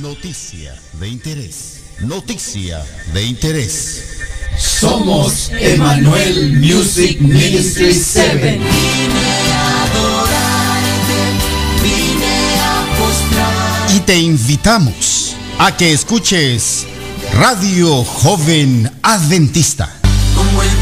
Noticia de interés. Noticia de interés. Somos Emanuel Music Ministry 7. Y te invitamos a que escuches Radio Joven Adventista. Como el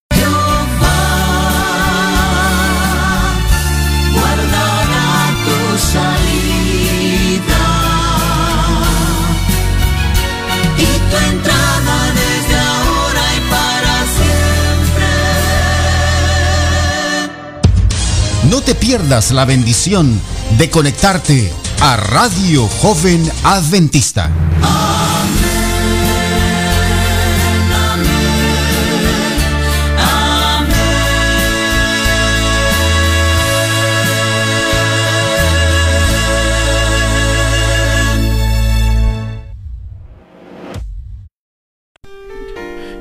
No te pierdas la bendición de conectarte a Radio Joven Adventista.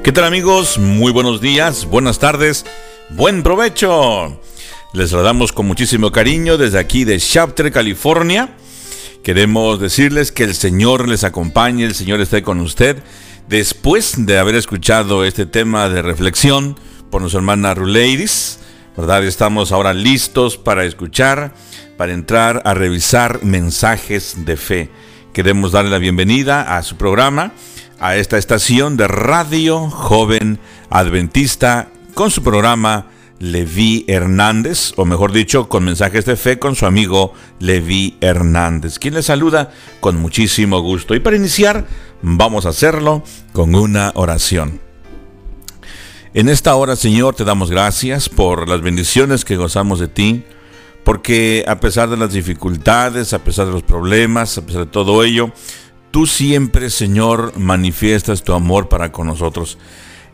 ¿Qué tal amigos? Muy buenos días, buenas tardes, buen provecho. Les saludamos con muchísimo cariño desde aquí de Shafter, California. Queremos decirles que el Señor les acompañe, el Señor esté con usted. Después de haber escuchado este tema de reflexión por nuestra hermana Ruleiris, ¿verdad? Estamos ahora listos para escuchar, para entrar a revisar mensajes de fe. Queremos darle la bienvenida a su programa, a esta estación de Radio Joven Adventista, con su programa Levi Hernández, o mejor dicho, con mensajes de fe con su amigo Levi Hernández, quien le saluda con muchísimo gusto. Y para iniciar, vamos a hacerlo con una oración. En esta hora, Señor, te damos gracias por las bendiciones que gozamos de ti, porque a pesar de las dificultades, a pesar de los problemas, a pesar de todo ello, tú siempre, Señor, manifiestas tu amor para con nosotros.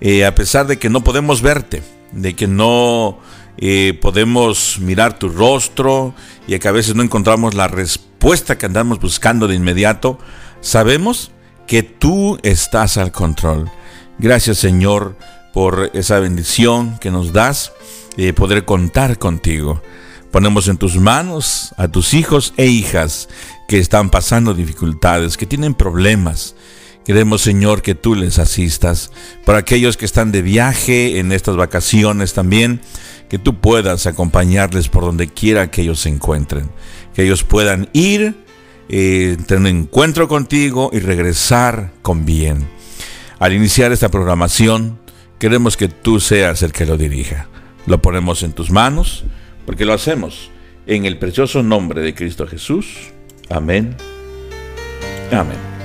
Eh, a pesar de que no podemos verte, de que no eh, podemos mirar tu rostro y que a veces no encontramos la respuesta que andamos buscando de inmediato, sabemos que tú estás al control. Gracias Señor por esa bendición que nos das de poder contar contigo. Ponemos en tus manos a tus hijos e hijas que están pasando dificultades, que tienen problemas. Queremos, Señor, que tú les asistas. Para aquellos que están de viaje en estas vacaciones también, que tú puedas acompañarles por donde quiera que ellos se encuentren. Que ellos puedan ir, eh, tener un encuentro contigo y regresar con bien. Al iniciar esta programación, queremos que tú seas el que lo dirija. Lo ponemos en tus manos, porque lo hacemos en el precioso nombre de Cristo Jesús. Amén. Amén.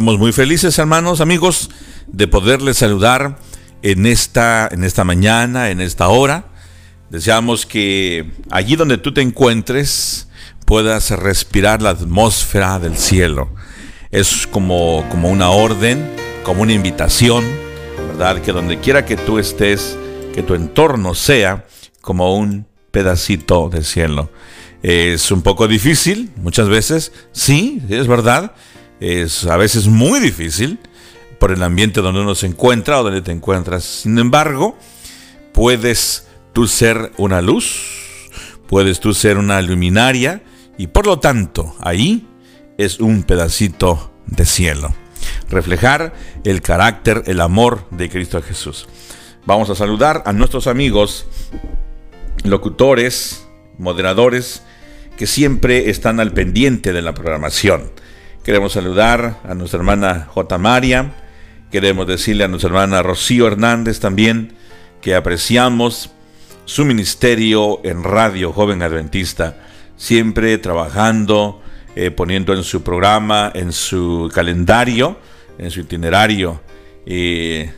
Estamos muy felices, hermanos, amigos, de poderles saludar en esta, en esta mañana, en esta hora. Deseamos que allí donde tú te encuentres puedas respirar la atmósfera del cielo. Es como, como una orden, como una invitación, ¿verdad? Que donde quiera que tú estés, que tu entorno sea como un pedacito de cielo. Es un poco difícil, muchas veces, sí, es verdad, es a veces muy difícil por el ambiente donde uno se encuentra o donde te encuentras. Sin embargo, puedes tú ser una luz, puedes tú ser una luminaria y por lo tanto ahí es un pedacito de cielo. Reflejar el carácter, el amor de Cristo Jesús. Vamos a saludar a nuestros amigos, locutores, moderadores, que siempre están al pendiente de la programación. Queremos saludar a nuestra hermana J. María, queremos decirle a nuestra hermana Rocío Hernández también que apreciamos su ministerio en Radio Joven Adventista, siempre trabajando, eh, poniendo en su programa, en su calendario, en su itinerario, eh,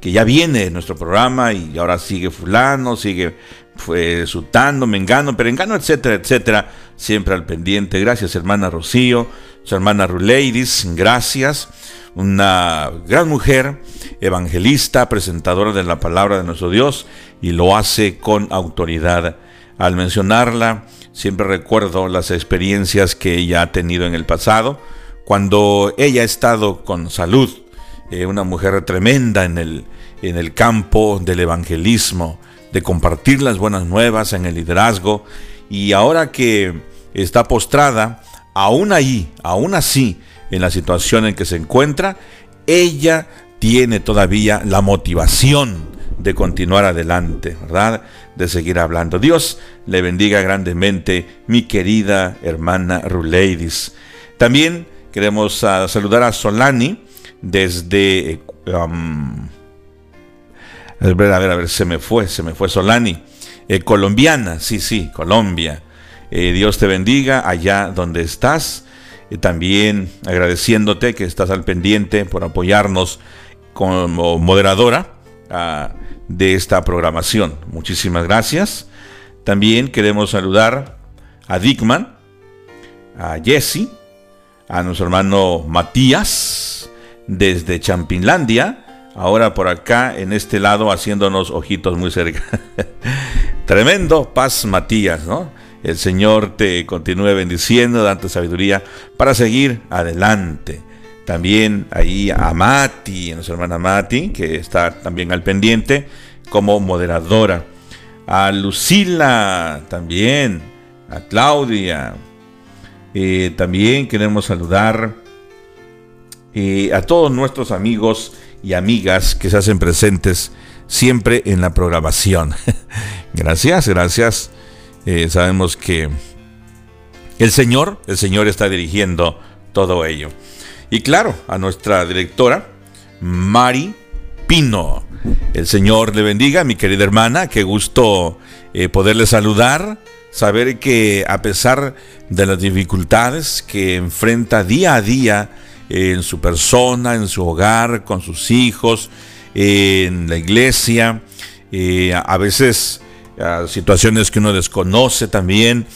que ya viene nuestro programa y ahora sigue fulano, sigue fue sutando, mengano, perengano, etcétera, etcétera, siempre al pendiente. Gracias, hermana Rocío, su hermana Ruleidis, gracias. Una gran mujer, evangelista, presentadora de la palabra de nuestro Dios, y lo hace con autoridad. Al mencionarla, siempre recuerdo las experiencias que ella ha tenido en el pasado, cuando ella ha estado con salud, eh, una mujer tremenda en el, en el campo del evangelismo, de compartir las buenas nuevas en el liderazgo, y ahora que está postrada, aún ahí, aún así, en la situación en que se encuentra, ella tiene todavía la motivación de continuar adelante, ¿verdad? De seguir hablando. Dios le bendiga grandemente, mi querida hermana Ruleidis. También queremos ah, saludar a Solani desde... Um, a ver, a ver, a ver, se me fue, se me fue Solani. Eh, colombiana, sí, sí, Colombia. Eh, Dios te bendiga allá donde estás. y también agradeciéndote que estás al pendiente por apoyarnos como moderadora ah, de esta programación. Muchísimas gracias. También queremos saludar a Dickman, a Jesse, a nuestro hermano Matías desde Champinlandia, ahora por acá en este lado haciéndonos ojitos muy cerca. Tremendo paz Matías, ¿no? El Señor te continúe bendiciendo, dando sabiduría para seguir adelante. También ahí a Mati, a nuestra hermana Mati, que está también al pendiente como moderadora. A Lucila también, a Claudia. Eh, también queremos saludar eh, a todos nuestros amigos y amigas que se hacen presentes siempre en la programación. gracias, gracias. Eh, sabemos que el Señor, el Señor está dirigiendo todo ello. Y claro, a nuestra directora, Mari Pino. El Señor le bendiga, mi querida hermana, qué gusto eh, poderle saludar, saber que a pesar de las dificultades que enfrenta día a día en su persona, en su hogar, con sus hijos, en la iglesia, eh, a veces situaciones que uno desconoce también,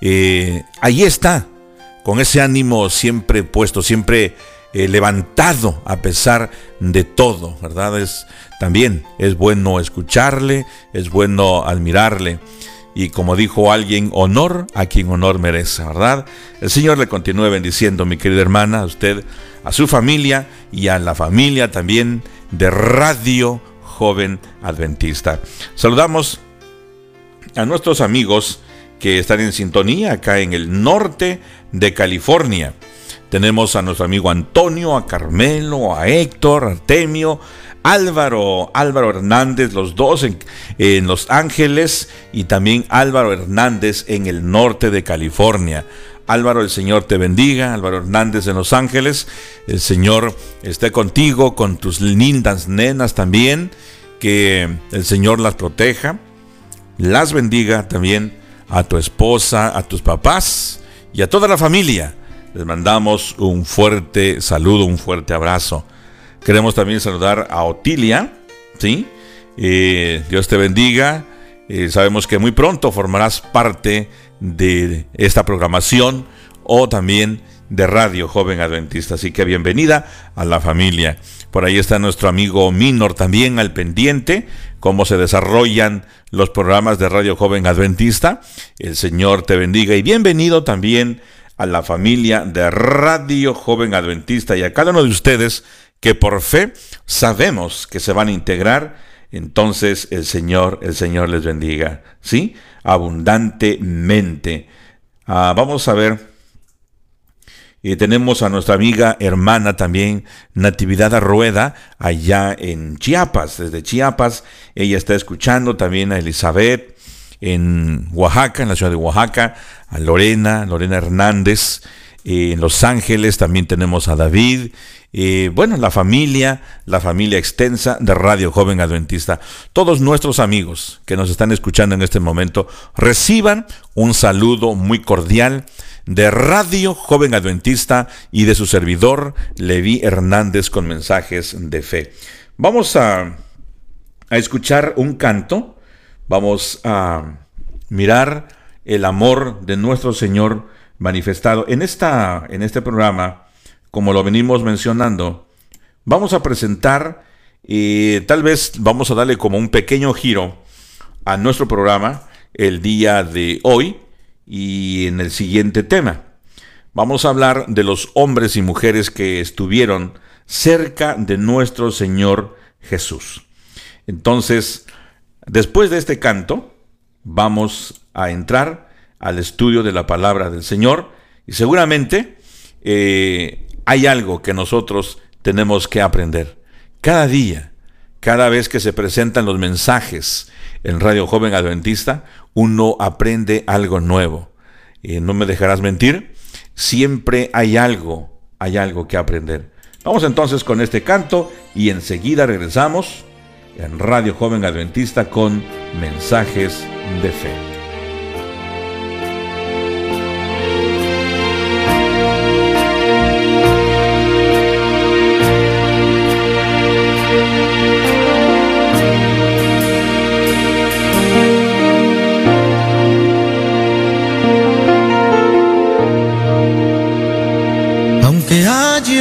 eh, ahí está, con ese ánimo siempre puesto, siempre eh, levantado a pesar de todo, ¿verdad? Es, también es bueno escucharle, es bueno admirarle. Y como dijo alguien, honor a quien honor merece, ¿verdad? El Señor le continúe bendiciendo, mi querida hermana, a usted, a su familia y a la familia también de Radio Joven Adventista. Saludamos a nuestros amigos que están en sintonía acá en el norte de California. Tenemos a nuestro amigo Antonio, a Carmelo, a Héctor, Artemio, Álvaro, Álvaro Hernández, los dos en, en, Los Ángeles y también Álvaro Hernández en el norte de California. Álvaro, el Señor te bendiga. Álvaro Hernández en Los Ángeles, el Señor esté contigo, con tus lindas nenas también, que el Señor las proteja, las bendiga también a tu esposa, a tus papás y a toda la familia les mandamos un fuerte saludo, un fuerte abrazo. Queremos también saludar a Otilia, ¿sí? Eh, Dios te bendiga. Eh, sabemos que muy pronto formarás parte de esta programación o también de Radio Joven Adventista. Así que bienvenida a la familia. Por ahí está nuestro amigo Minor también al pendiente, cómo se desarrollan los programas de Radio Joven Adventista. El Señor te bendiga y bienvenido también a la familia de Radio Joven Adventista y a cada uno de ustedes que por fe sabemos que se van a integrar entonces el Señor, el Señor les bendiga, ¿sí? Abundantemente. Ah, vamos a ver. Y tenemos a nuestra amiga hermana también, Natividad Arrueda, allá en Chiapas. Desde Chiapas, ella está escuchando también a Elizabeth en Oaxaca, en la ciudad de Oaxaca, a Lorena, Lorena Hernández. Eh, en Los Ángeles también tenemos a David eh, bueno, la familia, la familia extensa de Radio Joven Adventista, todos nuestros amigos que nos están escuchando en este momento, reciban un saludo muy cordial de Radio Joven Adventista y de su servidor Levi Hernández con mensajes de fe. Vamos a, a escuchar un canto, vamos a mirar el amor de nuestro Señor manifestado en, esta, en este programa como lo venimos mencionando, vamos a presentar y tal vez vamos a darle como un pequeño giro a nuestro programa el día de hoy y en el siguiente tema. Vamos a hablar de los hombres y mujeres que estuvieron cerca de nuestro Señor Jesús. Entonces, después de este canto, vamos a entrar al estudio de la palabra del Señor y seguramente eh, hay algo que nosotros tenemos que aprender. Cada día, cada vez que se presentan los mensajes en Radio Joven Adventista, uno aprende algo nuevo. Y no me dejarás mentir, siempre hay algo, hay algo que aprender. Vamos entonces con este canto y enseguida regresamos en Radio Joven Adventista con mensajes de fe.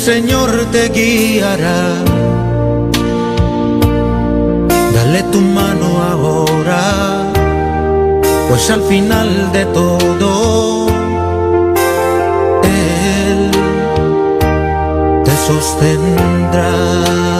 Señor te guiará. Dale tu mano ahora, pues al final de todo, Él te sostendrá.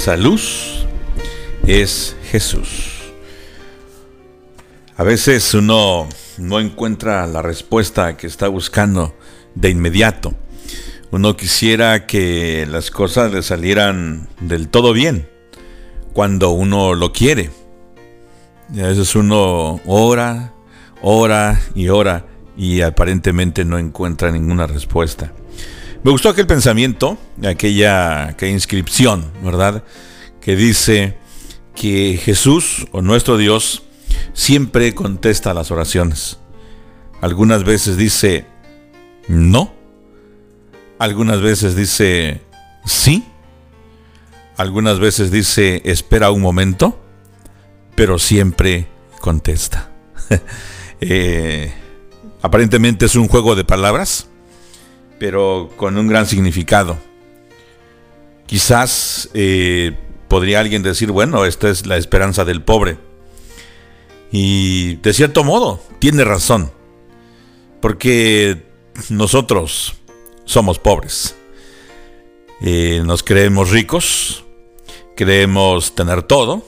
Esa luz es Jesús. A veces uno no encuentra la respuesta que está buscando de inmediato. Uno quisiera que las cosas le salieran del todo bien cuando uno lo quiere. Y a veces uno ora, ora y ora y aparentemente no encuentra ninguna respuesta. Me gustó aquel pensamiento, aquella, inscripción, ¿verdad? Que dice que Jesús o nuestro Dios siempre contesta las oraciones. Algunas veces dice no, algunas veces dice sí, algunas veces dice espera un momento, pero siempre contesta. Eh, aparentemente es un juego de palabras pero con un gran significado. Quizás eh, podría alguien decir, bueno, esta es la esperanza del pobre. Y de cierto modo, tiene razón, porque nosotros somos pobres. Eh, nos creemos ricos, creemos tener todo,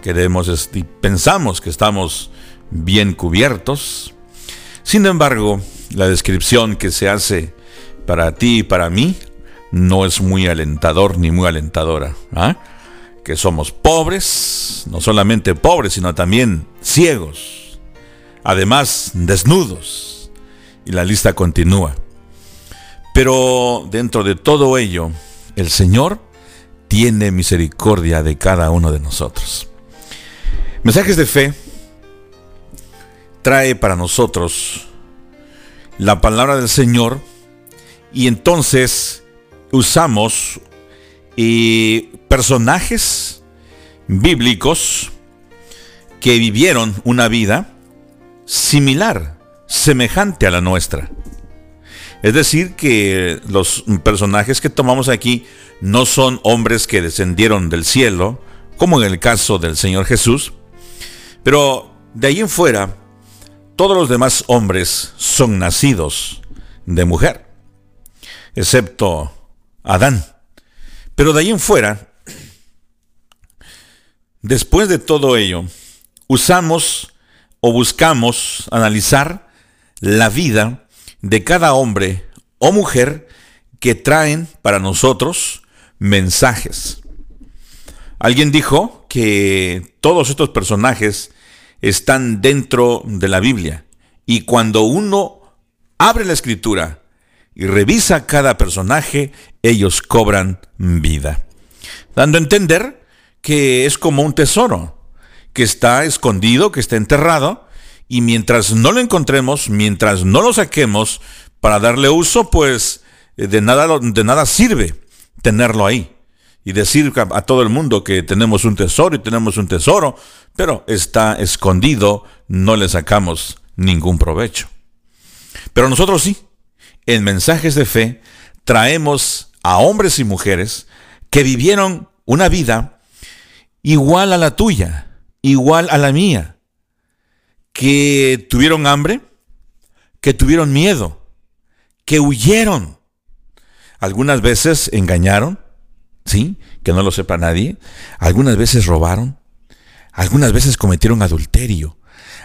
queremos y pensamos que estamos bien cubiertos. Sin embargo, la descripción que se hace para ti y para mí no es muy alentador ni muy alentadora. ¿ah? Que somos pobres, no solamente pobres, sino también ciegos, además desnudos. Y la lista continúa. Pero dentro de todo ello, el Señor tiene misericordia de cada uno de nosotros. Mensajes de fe trae para nosotros la palabra del Señor y entonces usamos eh, personajes bíblicos que vivieron una vida similar, semejante a la nuestra. Es decir, que los personajes que tomamos aquí no son hombres que descendieron del cielo, como en el caso del Señor Jesús, pero de ahí en fuera, todos los demás hombres son nacidos de mujer excepto Adán. Pero de ahí en fuera, después de todo ello, usamos o buscamos analizar la vida de cada hombre o mujer que traen para nosotros mensajes. Alguien dijo que todos estos personajes están dentro de la Biblia y cuando uno abre la escritura y revisa cada personaje, ellos cobran vida. Dando a entender que es como un tesoro, que está escondido, que está enterrado, y mientras no lo encontremos, mientras no lo saquemos para darle uso, pues eh, de nada, de nada sirve tenerlo ahí. Y decir a todo el mundo que tenemos un tesoro y tenemos un tesoro, pero está escondido, no le sacamos ningún provecho. Pero nosotros sí, en mensajes de fe traemos a hombres y mujeres que vivieron una vida igual a la tuya, igual a la mía, que tuvieron hambre, que tuvieron miedo, que huyeron. Algunas veces engañaron, ¿sí? Que no lo sepa nadie. Algunas veces robaron. Algunas veces cometieron adulterio.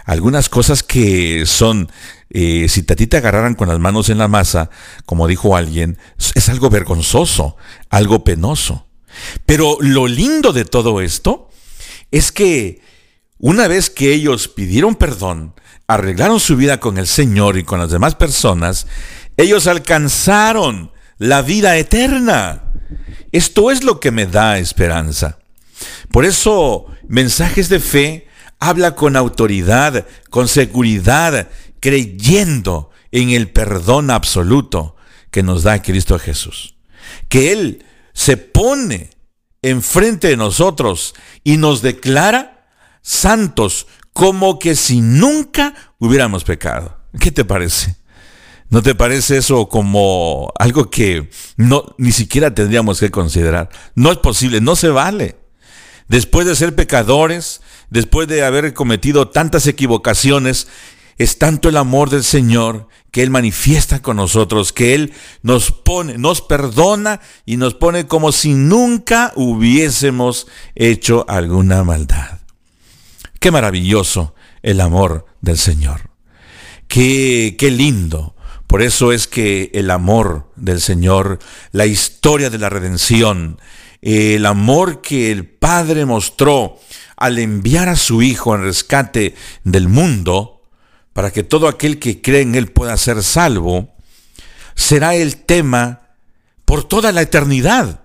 Algunas cosas que son, eh, si a ti te agarraran con las manos en la masa, como dijo alguien, es algo vergonzoso, algo penoso. Pero lo lindo de todo esto es que una vez que ellos pidieron perdón, arreglaron su vida con el Señor y con las demás personas, ellos alcanzaron la vida eterna. Esto es lo que me da esperanza. Por eso, mensajes de fe habla con autoridad, con seguridad, creyendo en el perdón absoluto que nos da Cristo Jesús. Que Él se pone enfrente de nosotros y nos declara santos como que si nunca hubiéramos pecado. ¿Qué te parece? ¿No te parece eso como algo que no ni siquiera tendríamos que considerar? No es posible, no se vale. Después de ser pecadores, después de haber cometido tantas equivocaciones, es tanto el amor del Señor que Él manifiesta con nosotros, que Él nos pone, nos perdona y nos pone como si nunca hubiésemos hecho alguna maldad. Qué maravilloso el amor del Señor. Qué, qué lindo. Por eso es que el amor del Señor, la historia de la redención, el amor que el Padre mostró al enviar a su Hijo en rescate del mundo, para que todo aquel que cree en Él pueda ser salvo, será el tema por toda la eternidad.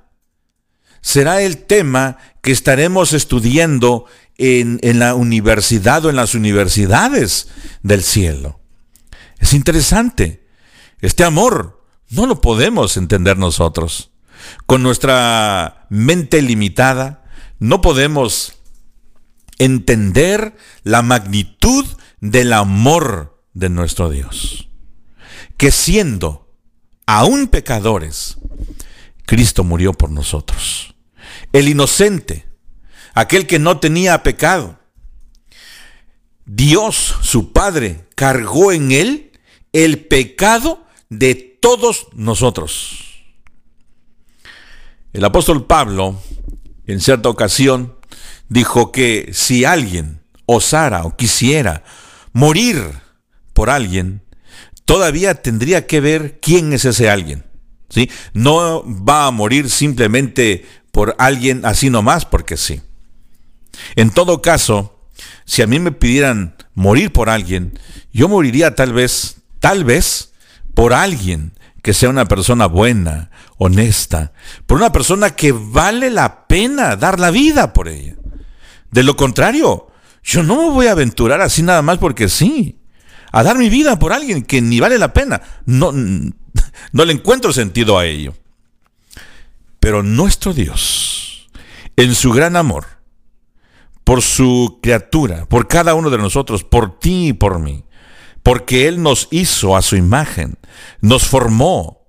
Será el tema que estaremos estudiando en, en, la universidad o en las universidades del cielo. Es interesante. Este amor no lo podemos entender nosotros. Con nuestra mente limitada, no podemos entender la magnitud del amor de nuestro Dios. Que siendo aún pecadores, Cristo murió por nosotros. El inocente, aquel que no tenía pecado. Dios, su Padre, cargó en él el pecado de todos nosotros. El apóstol Pablo, en cierta ocasión, dijo que si alguien osara o quisiera morir por alguien, todavía tendría que ver quién es ese alguien. ¿sí? No va a morir simplemente por alguien así nomás porque sí. En todo caso, si a mí me pidieran morir por alguien, yo moriría tal vez, tal vez, por alguien que sea una persona buena, honesta, por una persona que vale la pena dar la vida por ella. De lo contrario, yo no me voy a aventurar así nada más porque sí. A dar mi vida por alguien que ni vale la pena. No, no le encuentro sentido a ello. Pero nuestro Dios, en su gran amor, por su criatura, por cada uno de nosotros, por ti y por mí, porque Él nos hizo a su imagen, nos formó,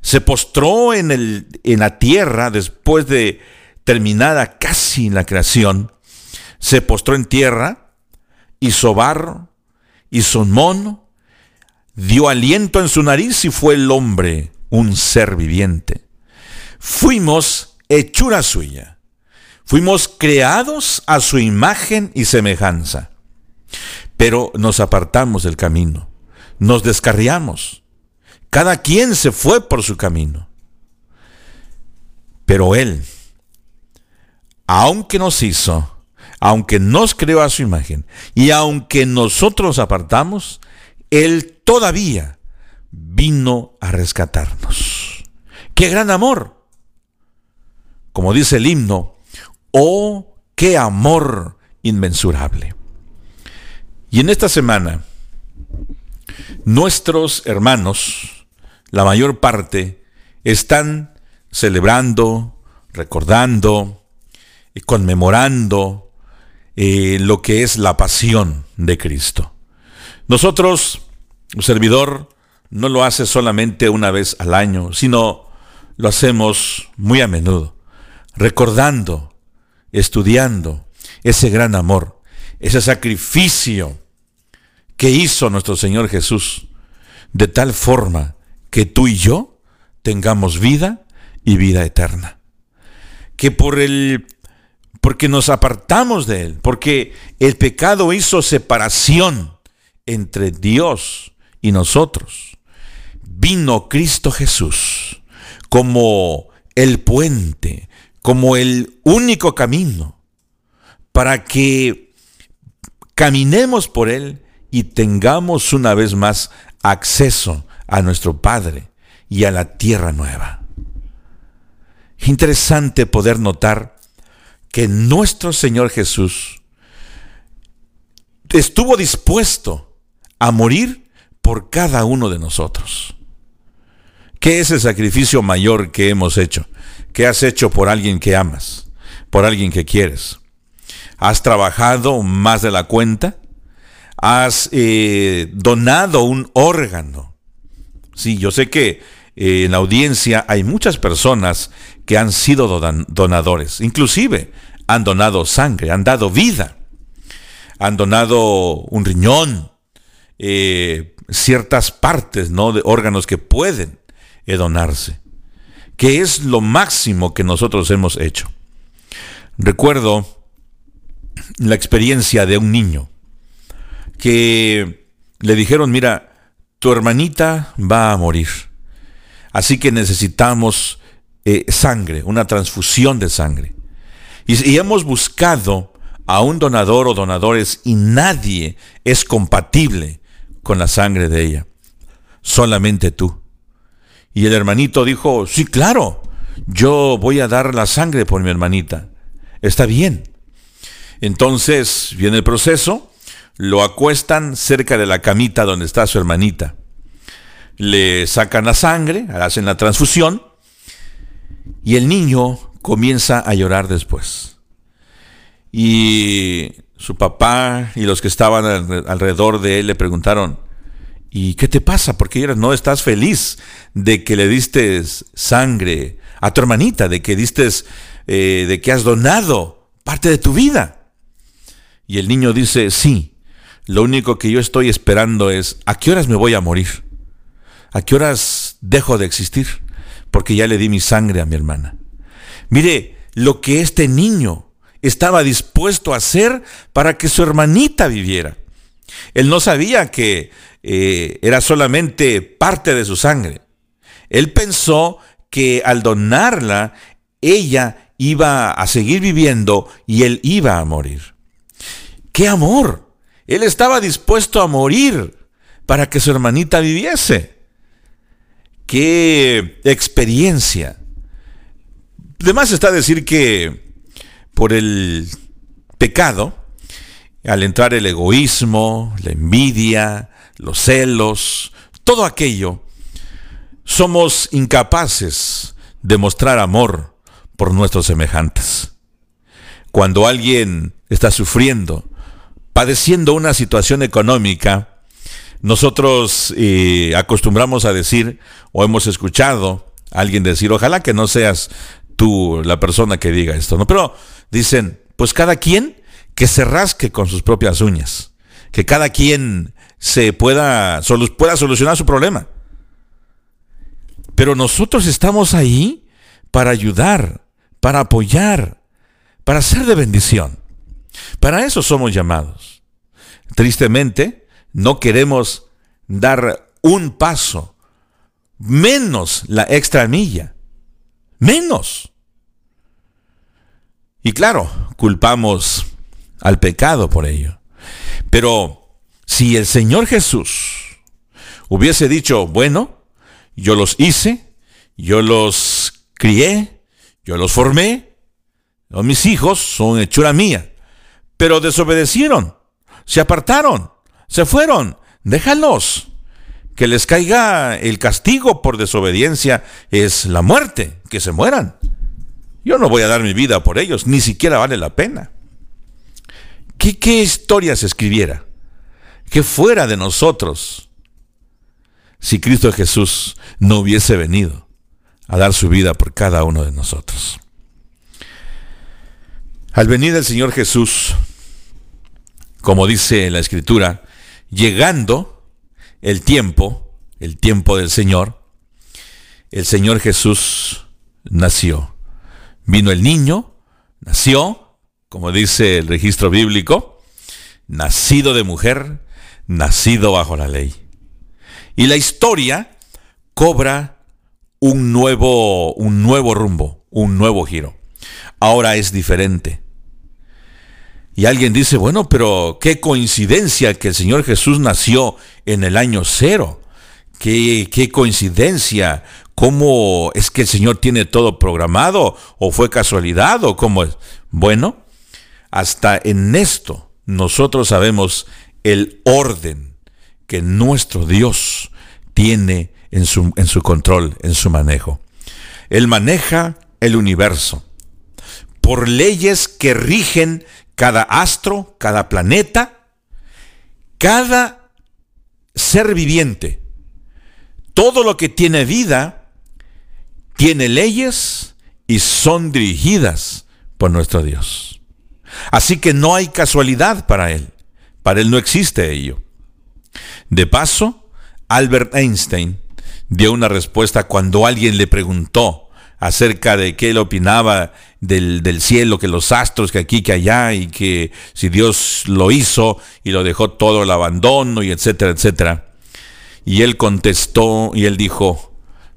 se postró en, el, en la tierra después de terminada casi la creación, se postró en tierra, hizo barro, hizo un mono, dio aliento en su nariz y fue el hombre un ser viviente. Fuimos hechura suya. Fuimos creados a su imagen y semejanza. Pero nos apartamos del camino, nos descarriamos. Cada quien se fue por su camino. Pero Él, aunque nos hizo, aunque nos creó a su imagen y aunque nosotros apartamos, Él todavía vino a rescatarnos. ¡Qué gran amor! Como dice el himno, ¡oh, qué amor inmensurable! Y en esta semana, nuestros hermanos, la mayor parte, están celebrando, recordando, y conmemorando eh, lo que es la pasión de Cristo. Nosotros, un servidor, no lo hace solamente una vez al año, sino lo hacemos muy a menudo, recordando, estudiando ese gran amor, ese sacrificio que hizo nuestro Señor Jesús, de tal forma que tú y yo tengamos vida y vida eterna. Que por el porque nos apartamos de Él, porque el pecado hizo separación entre Dios y nosotros. Vino Cristo Jesús como el puente, como el único camino, para que caminemos por Él y tengamos una vez más acceso a nuestro Padre y a la tierra nueva. Interesante poder notar que nuestro Señor Jesús estuvo dispuesto a morir por cada uno de nosotros. ¿Qué es el sacrificio mayor que hemos hecho? ¿Qué has hecho por alguien que amas? ¿Por alguien que quieres? ¿Has trabajado más de la cuenta? ¿Has eh, donado un órgano? Sí, yo sé que eh, en la audiencia hay muchas personas que han sido donadores, inclusive han donado sangre, han dado vida, han donado un riñón, eh, ciertas partes ¿no? de órganos que pueden donarse, que es lo máximo que nosotros hemos hecho. Recuerdo la experiencia de un niño que le dijeron, mira, tu hermanita va a morir. Así que necesitamos eh, sangre, una transfusión de sangre. Y, y hemos buscado a un donador o donadores y nadie es compatible con la sangre de ella. Solamente tú. Y el hermanito dijo, sí, claro, yo voy a dar la sangre por mi hermanita. Está bien. Entonces viene el proceso, lo acuestan cerca de la camita donde está su hermanita le sacan la sangre, hacen la transfusión y el niño comienza a llorar después. Y su papá y los que estaban alrededor de él le preguntaron, ¿y qué te pasa? ¿Por qué no estás feliz de que le diste sangre a tu hermanita, de que diste, eh, de que has donado parte de tu vida? Y el niño dice, sí, lo único que yo estoy esperando es, ¿a qué horas me voy a morir? ¿A qué horas dejo de existir? Porque ya le di mi sangre a mi hermana. Mire lo que este niño estaba dispuesto a hacer para que su hermanita viviera. Él no sabía que eh, era solamente parte de su sangre. Él pensó que al donarla, ella iba a seguir viviendo y él iba a morir. ¡Qué amor! Él estaba dispuesto a morir para que su hermanita viviese qué experiencia. Además está decir que por el pecado, al entrar el egoísmo, la envidia, los celos, todo aquello, somos incapaces de mostrar amor por nuestros semejantes. Cuando alguien está sufriendo, padeciendo una situación económica, nosotros eh, acostumbramos a decir o hemos escuchado a alguien decir, ojalá que no seas tú la persona que diga esto, ¿no? Pero dicen, pues cada quien que se rasque con sus propias uñas, que cada quien se pueda, pueda solucionar su problema. Pero nosotros estamos ahí para ayudar, para apoyar, para ser de bendición. Para eso somos llamados. Tristemente, no queremos dar un paso, menos la extra milla, menos. Y claro, culpamos al pecado por ello. Pero si el Señor Jesús hubiese dicho, bueno, yo los hice, yo los crié, yo los formé, mis hijos son hechura mía, pero desobedecieron, se apartaron, se fueron, déjalos. Que les caiga el castigo por desobediencia es la muerte, que se mueran. Yo no voy a dar mi vida por ellos, ni siquiera vale la pena. ¿Qué, qué historia se escribiera? Que fuera de nosotros si Cristo Jesús no hubiese venido a dar su vida por cada uno de nosotros. Al venir el Señor Jesús, como dice la Escritura, llegando el tiempo, el tiempo del Señor, el Señor Jesús nació. Vino el niño, nació, como dice el registro bíblico, nacido de mujer, nacido bajo la ley. Y la historia cobra un nuevo, un nuevo rumbo, un nuevo giro. Ahora es diferente. Y alguien dice, bueno, pero qué coincidencia que el Señor Jesús nació en el año cero. Qué, qué coincidencia. ¿Cómo es que el Señor tiene todo programado? ¿O fue casualidad? ¿O cómo es? Bueno, hasta en esto nosotros sabemos el orden que nuestro Dios tiene en su, en su control, en su manejo. Él maneja el universo por leyes que rigen cada astro, cada planeta, cada ser viviente. Todo lo que tiene vida tiene leyes y son dirigidas por nuestro Dios. Así que no hay casualidad para Él. Para Él no existe ello. De paso, Albert Einstein dio una respuesta cuando alguien le preguntó acerca de qué él opinaba del, del, cielo, que los astros, que aquí, que allá, y que si Dios lo hizo y lo dejó todo el abandono, y etcétera, etcétera. Y él contestó y él dijo,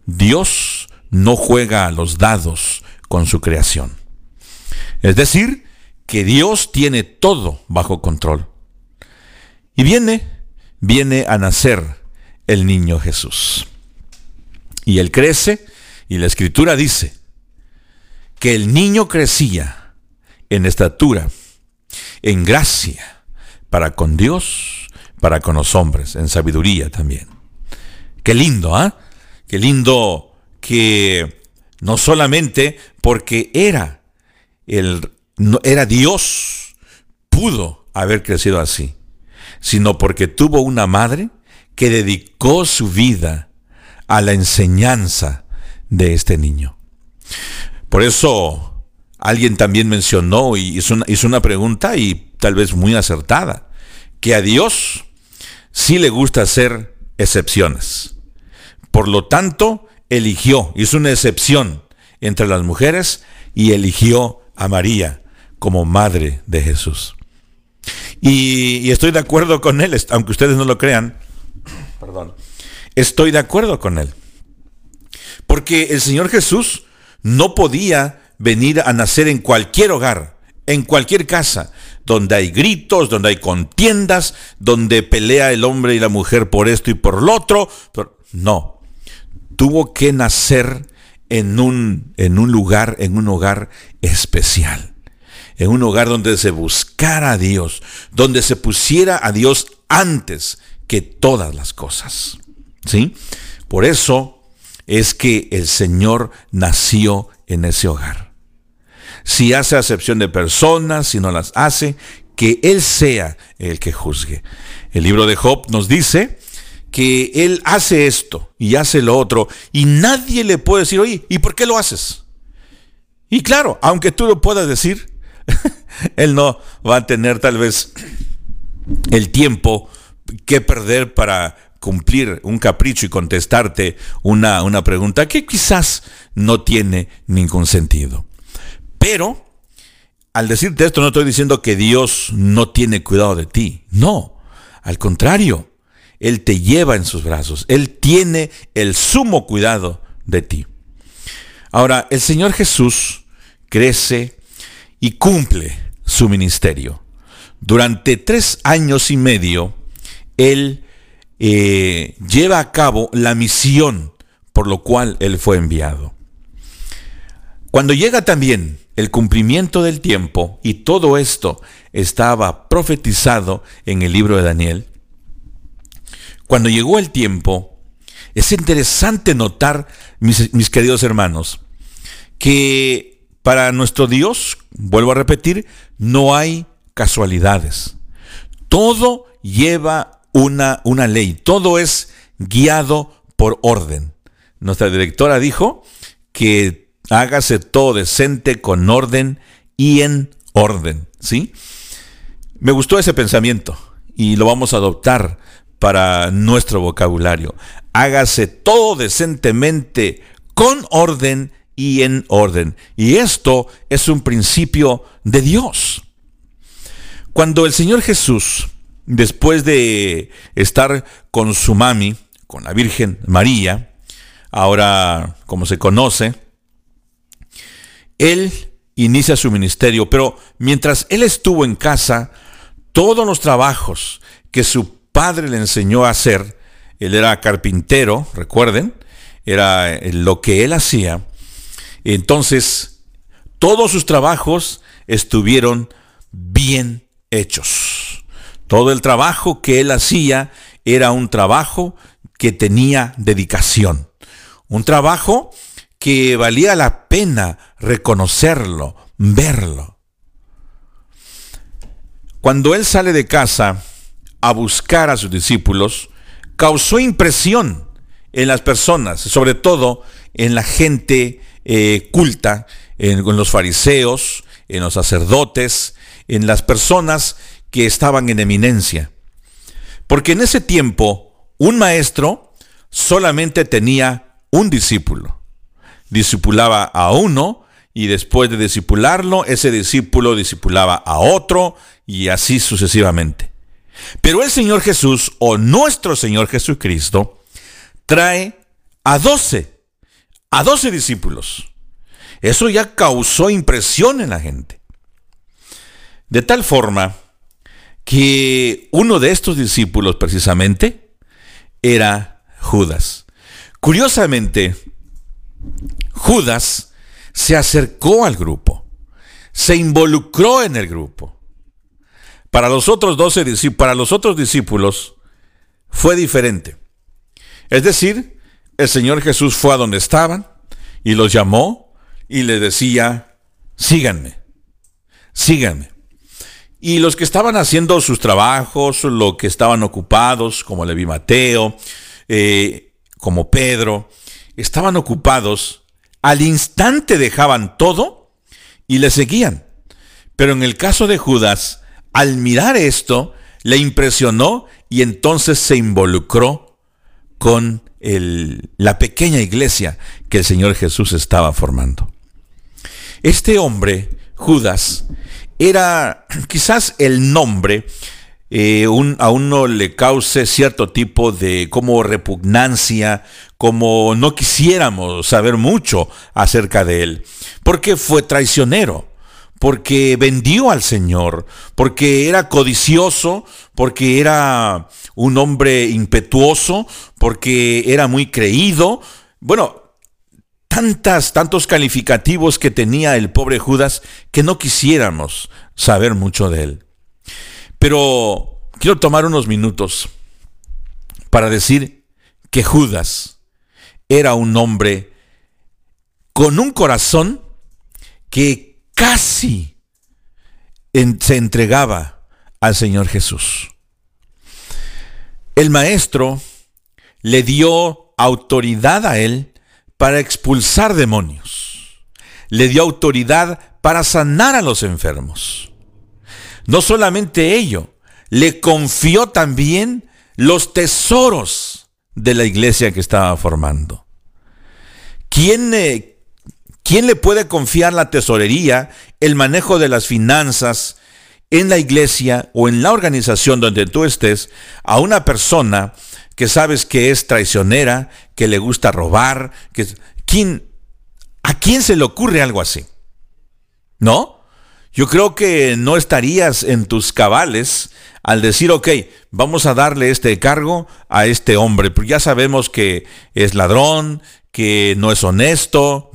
Dios no juega a los dados con su creación. Es decir, que Dios tiene todo bajo control. Y viene, viene a nacer el niño Jesús. Y él crece y la escritura dice que el niño crecía en estatura, en gracia, para con Dios, para con los hombres, en sabiduría también. Qué lindo, ¿ah? Qué lindo que no solamente porque era el era Dios pudo haber crecido así, sino porque tuvo una madre que dedicó su vida a la enseñanza de este niño. Por eso alguien también mencionó y hizo una, hizo una pregunta y tal vez muy acertada, que a Dios sí le gusta hacer excepciones. Por lo tanto, eligió, hizo una excepción entre las mujeres y eligió a María como madre de Jesús. Y, y, estoy de acuerdo con él, aunque ustedes no lo crean. Perdón estoy de acuerdo con él. Porque el Señor Jesús no podía venir a nacer en cualquier hogar, en cualquier casa, donde hay gritos, donde hay contiendas, donde pelea el hombre y la mujer por esto y por lo otro. No, tuvo que nacer en un, en un lugar, en un hogar especial. En un hogar donde se buscara a Dios, donde se pusiera a Dios antes que todas las cosas. ¿Sí? Por eso es que el Señor nació en ese hogar. Si hace acepción de personas, si no las hace, que Él sea el que juzgue. El libro de Job nos dice que Él hace esto y hace lo otro y nadie le puede decir, oye, ¿y por qué lo haces? Y claro, aunque tú lo puedas decir, Él no va a tener tal vez el tiempo que perder para cumplir un capricho y contestarte una, una pregunta que quizás no tiene ningún sentido. Pero, al decirte esto, no estoy diciendo que Dios no tiene cuidado de ti. No, al contrario, Él te lleva en sus brazos. Él tiene el sumo cuidado de ti. Ahora, el Señor Jesús crece y cumple su ministerio. Durante tres años y medio, Él eh, lleva a cabo la misión por lo cual él fue enviado. Cuando llega también el cumplimiento del tiempo, y todo esto estaba profetizado en el libro de Daniel, cuando llegó el tiempo, es interesante notar, mis, mis queridos hermanos, que para nuestro Dios, vuelvo a repetir, no hay casualidades. Todo lleva una, una ley. Todo es guiado por orden. Nuestra directora dijo que hágase todo decente, con orden y en orden. ¿Sí? Me gustó ese pensamiento y lo vamos a adoptar para nuestro vocabulario. Hágase todo decentemente, con orden y en orden. Y esto es un principio de Dios. Cuando el Señor Jesús, después de estar con su mami, con la Virgen María, ahora como se conoce, él inicia su ministerio, pero mientras él estuvo en casa, todos los trabajos que su padre le enseñó a hacer, él era carpintero, recuerden, era lo que él hacía, entonces todos sus trabajos estuvieron bien hechos. Todo el trabajo que él hacía era un trabajo que tenía dedicación. Un trabajo que valía la pena reconocerlo, verlo. Cuando él sale de casa a buscar a sus discípulos, causó impresión en las personas, sobre todo en la gente eh, culta, en, en los fariseos, en los sacerdotes, en las personas que estaban en eminencia. Porque en ese tiempo un maestro solamente tenía un discípulo. Discipulaba a uno y después de discipularlo, ese discípulo discipulaba a otro y así sucesivamente. Pero el Señor Jesús o nuestro Señor Jesucristo trae a doce, a doce discípulos. Eso ya causó impresión en la gente. De tal forma que uno de estos discípulos precisamente era Judas. Curiosamente, Judas se acercó al grupo, se involucró en el grupo. Para los otros doce para los otros discípulos fue diferente. Es decir, el Señor Jesús fue a donde estaban y los llamó y les decía, síganme, síganme. Y los que estaban haciendo sus trabajos, los que estaban ocupados, como Levi Mateo, eh, como Pedro, estaban ocupados, al instante dejaban todo y le seguían. Pero en el caso de Judas, al mirar esto, le impresionó y entonces se involucró con la pequeña iglesia que el Señor Jesús estaba formando. Este hombre, Judas, era quizás el nombre eh, a uno le cause cierto tipo de como repugnancia, como no quisiéramos saber mucho acerca de él, porque fue traicionero, porque vendió al Señor, porque era codicioso, porque era un hombre impetuoso, porque era muy creído. Bueno, tantas, tantos calificativos que tenía el pobre Judas que no quisiéramos saber mucho de él. Pero quiero tomar unos minutos para decir que Judas era un hombre con un corazón que casi se entregaba al Señor Jesús. El maestro le dio autoridad a él para expulsar demonios. Le dio autoridad para sanar a los enfermos. No solamente ello, le confió también los tesoros de la iglesia que estaba formando. ¿Quién, eh, ¿Quién, le puede confiar la tesorería, el manejo de las finanzas en la iglesia o en la organización donde tú estés a una persona que sabes que es traicionera, que le gusta robar, que ¿quién, ¿a quién se le ocurre algo así? ¿No? Yo creo que no estarías en tus cabales al decir, ok, vamos a darle este cargo a este hombre, porque ya sabemos que es ladrón, que no es honesto,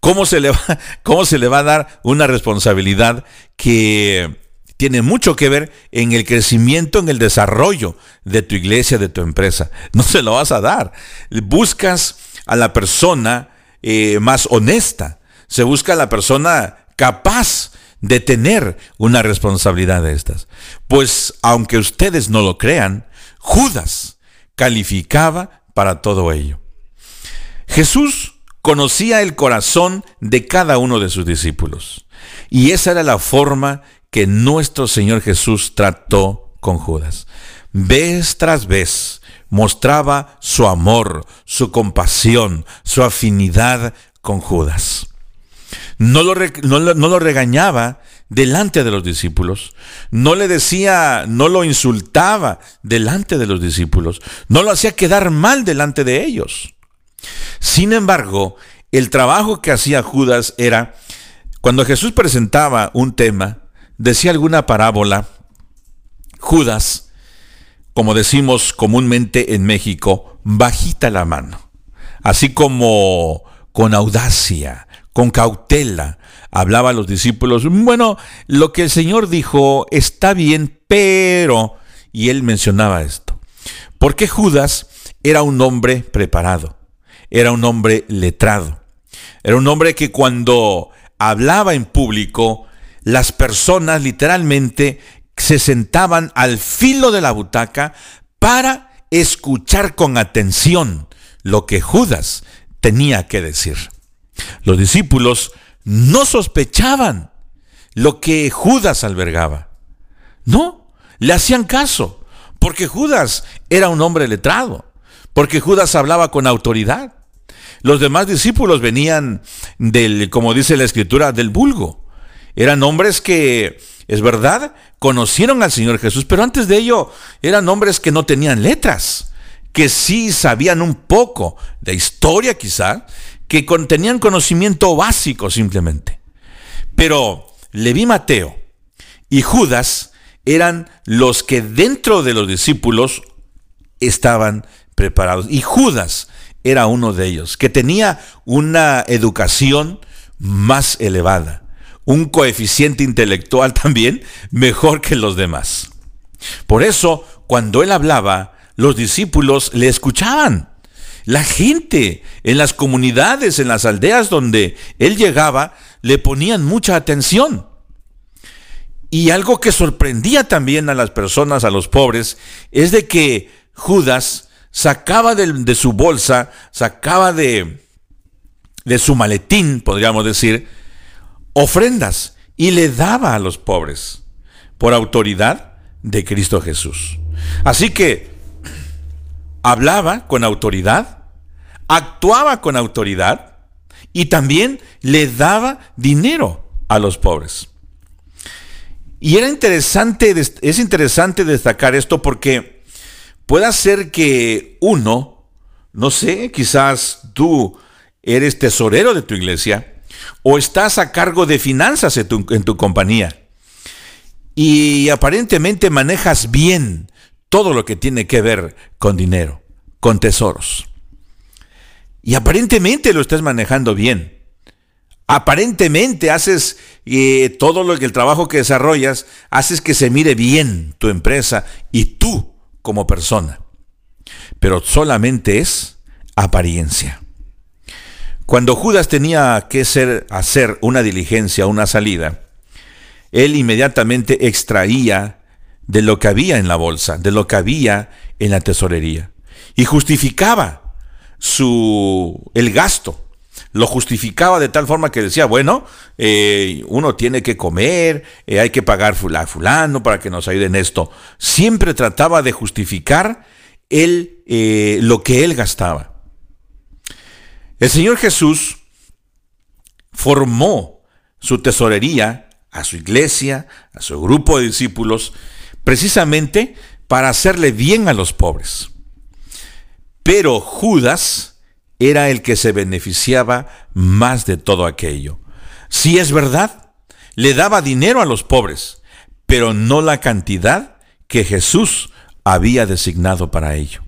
¿cómo, se le ¿cómo se le va a dar una responsabilidad que tiene mucho que ver en el crecimiento, en el desarrollo de tu iglesia, de tu empresa. No se lo vas a dar. Buscas a la persona eh, más honesta. Se busca a la persona capaz de tener una responsabilidad de estas. Pues aunque ustedes no lo crean, Judas calificaba para todo ello. Jesús conocía el corazón de cada uno de sus discípulos. Y esa era la forma que nuestro Señor Jesús trató con Judas. Vez tras vez mostraba su amor, su compasión, su afinidad con Judas. No lo, no, no lo regañaba delante de los discípulos. No le decía, no lo insultaba delante de los discípulos. No lo hacía quedar mal delante de ellos. Sin embargo, el trabajo que hacía Judas era, cuando Jesús presentaba un tema, decía alguna parábola, Judas, como decimos comúnmente en México, bajita la mano, así como con audacia, con cautela, hablaba a los discípulos, bueno, lo que el Señor dijo está bien, pero, y él mencionaba esto, porque Judas era un hombre preparado, era un hombre letrado, era un hombre que cuando hablaba en público, las personas literalmente se sentaban al filo de la butaca para escuchar con atención lo que Judas tenía que decir. Los discípulos no sospechaban lo que Judas albergaba. No, le hacían caso, porque Judas era un hombre letrado, porque Judas hablaba con autoridad. Los demás discípulos venían del, como dice la escritura, del vulgo. Eran hombres que, es verdad, conocieron al Señor Jesús, pero antes de ello eran hombres que no tenían letras, que sí sabían un poco de historia quizá, que tenían conocimiento básico simplemente. Pero Leví Mateo y Judas eran los que dentro de los discípulos estaban preparados. Y Judas era uno de ellos, que tenía una educación más elevada un coeficiente intelectual también mejor que los demás. Por eso, cuando él hablaba, los discípulos le escuchaban. La gente en las comunidades, en las aldeas donde él llegaba, le ponían mucha atención. Y algo que sorprendía también a las personas, a los pobres, es de que Judas sacaba de, su bolsa, sacaba de, de su maletín, podríamos decir, ofrendas y le daba a los pobres por autoridad de Cristo Jesús. Así que hablaba con autoridad, actuaba con autoridad y también le daba dinero a los pobres. Y era interesante, es interesante destacar esto porque puede ser que uno, no sé, quizás tú eres tesorero de tu iglesia, o estás a cargo de finanzas en tu, compañía y aparentemente manejas bien todo lo que tiene que ver con dinero, con tesoros. Y aparentemente lo estás manejando bien. Aparentemente haces eh, todo lo que el trabajo que desarrollas, haces que se mire bien tu empresa y tú como persona. Pero solamente es apariencia. Cuando Judas tenía que hacer una diligencia, una salida, él inmediatamente extraía de lo que había en la bolsa, de lo que había en la tesorería, y justificaba su, el gasto. Lo justificaba de tal forma que decía, bueno, eh, uno tiene que comer, eh, hay que pagar a fulano para que nos ayude en esto. Siempre trataba de justificar él, eh, lo que él gastaba. El Señor Jesús formó su tesorería a su iglesia, a su grupo de discípulos, precisamente para hacerle bien a los pobres. Pero Judas era el que se beneficiaba más de todo aquello. Si es verdad, le daba dinero a los pobres, pero no la cantidad que Jesús había designado para ello.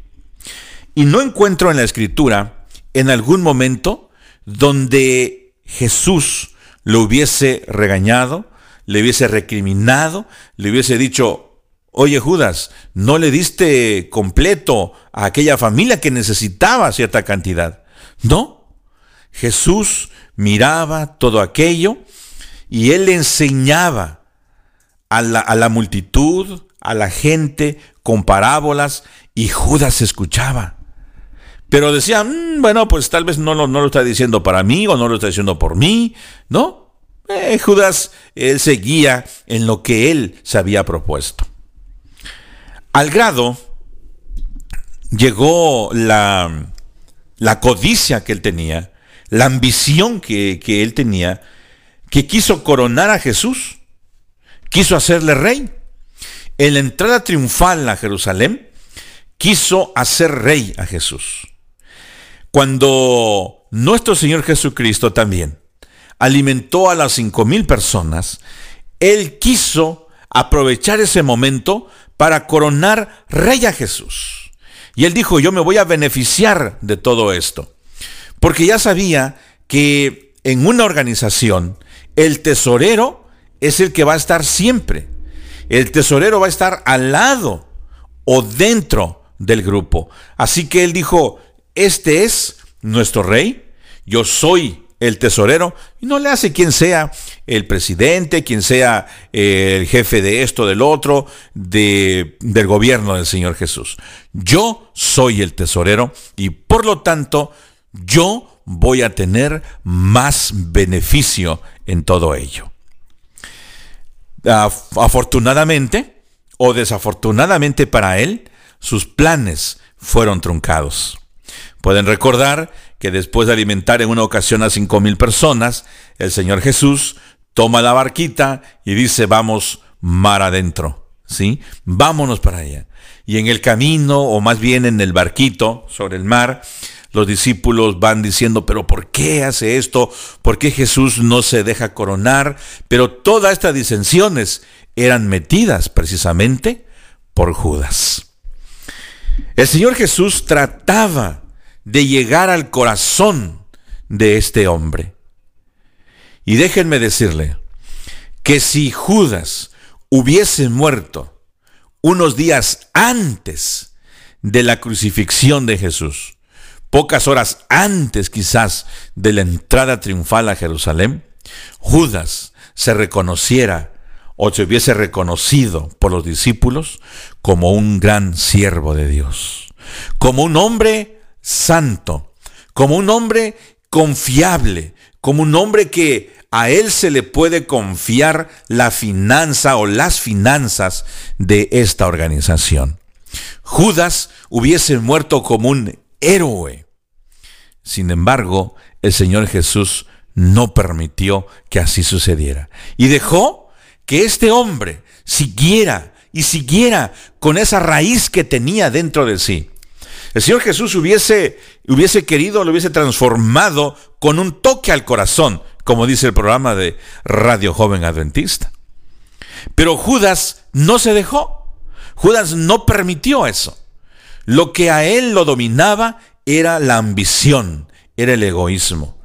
Y no encuentro en la escritura en algún momento donde Jesús lo hubiese regañado, le hubiese recriminado, le hubiese dicho, oye Judas, no le diste completo a aquella familia que necesitaba cierta cantidad. No, Jesús miraba todo aquello y él enseñaba a la, a la multitud, a la gente, con parábolas, y Judas escuchaba. Pero decía, mm, bueno, pues tal vez no, lo está diciendo para mí o no lo está diciendo por mí, ¿no? Eh, Judas, él seguía en lo que él se había propuesto. Al grado llegó la, la codicia que él tenía, la ambición que, que él tenía, que quiso coronar a Jesús, quiso hacerle rey. En la entrada triunfal a Jerusalén, quiso hacer rey a Jesús. Cuando nuestro Señor Jesucristo también alimentó a las cinco mil personas, Él quiso aprovechar ese momento para coronar rey a Jesús. Y Él dijo, yo me voy a beneficiar de todo esto. Porque ya sabía que en una organización el tesorero es el que va a estar siempre. El tesorero va a estar al lado o dentro del grupo. Así que él dijo, este es nuestro rey, yo soy el tesorero, y no le hace quien sea el presidente, quien sea eh, el jefe de esto, del otro, de, del gobierno del Señor Jesús. Yo soy el tesorero y por lo tanto yo voy a tener más beneficio en todo ello. Afortunadamente o desafortunadamente para él, sus planes fueron truncados. Pueden recordar que después de alimentar en una ocasión a cinco mil personas, el Señor Jesús toma la barquita y dice, vamos mar adentro, ¿sí? Vámonos para allá. Y en el camino, o más bien en el barquito sobre el mar, los discípulos van diciendo, pero ¿por qué hace esto? ¿Por qué Jesús no se deja coronar? Pero todas estas disensiones eran metidas precisamente por Judas. El Señor Jesús trataba de llegar al corazón de este hombre. Y déjenme decirle que si Judas hubiese muerto unos días antes de la crucifixión de Jesús, pocas horas antes quizás de la entrada triunfal a Jerusalén, Judas se reconociera o se hubiese reconocido por los discípulos como un gran siervo de Dios, como un hombre santo, como un hombre confiable, como un hombre que a él se le puede confiar la finanza o las finanzas de esta organización. Judas hubiese muerto como un héroe. Sin embargo, el Señor Jesús no permitió que así sucediera y dejó que este hombre siguiera y siguiera con esa raíz que tenía dentro de sí. El Señor Jesús hubiese, hubiese querido, lo hubiese transformado con un toque al corazón, como dice el programa de Radio Joven Adventista. Pero Judas no se dejó. Judas no permitió eso. Lo que a él lo dominaba era la ambición, era el egoísmo.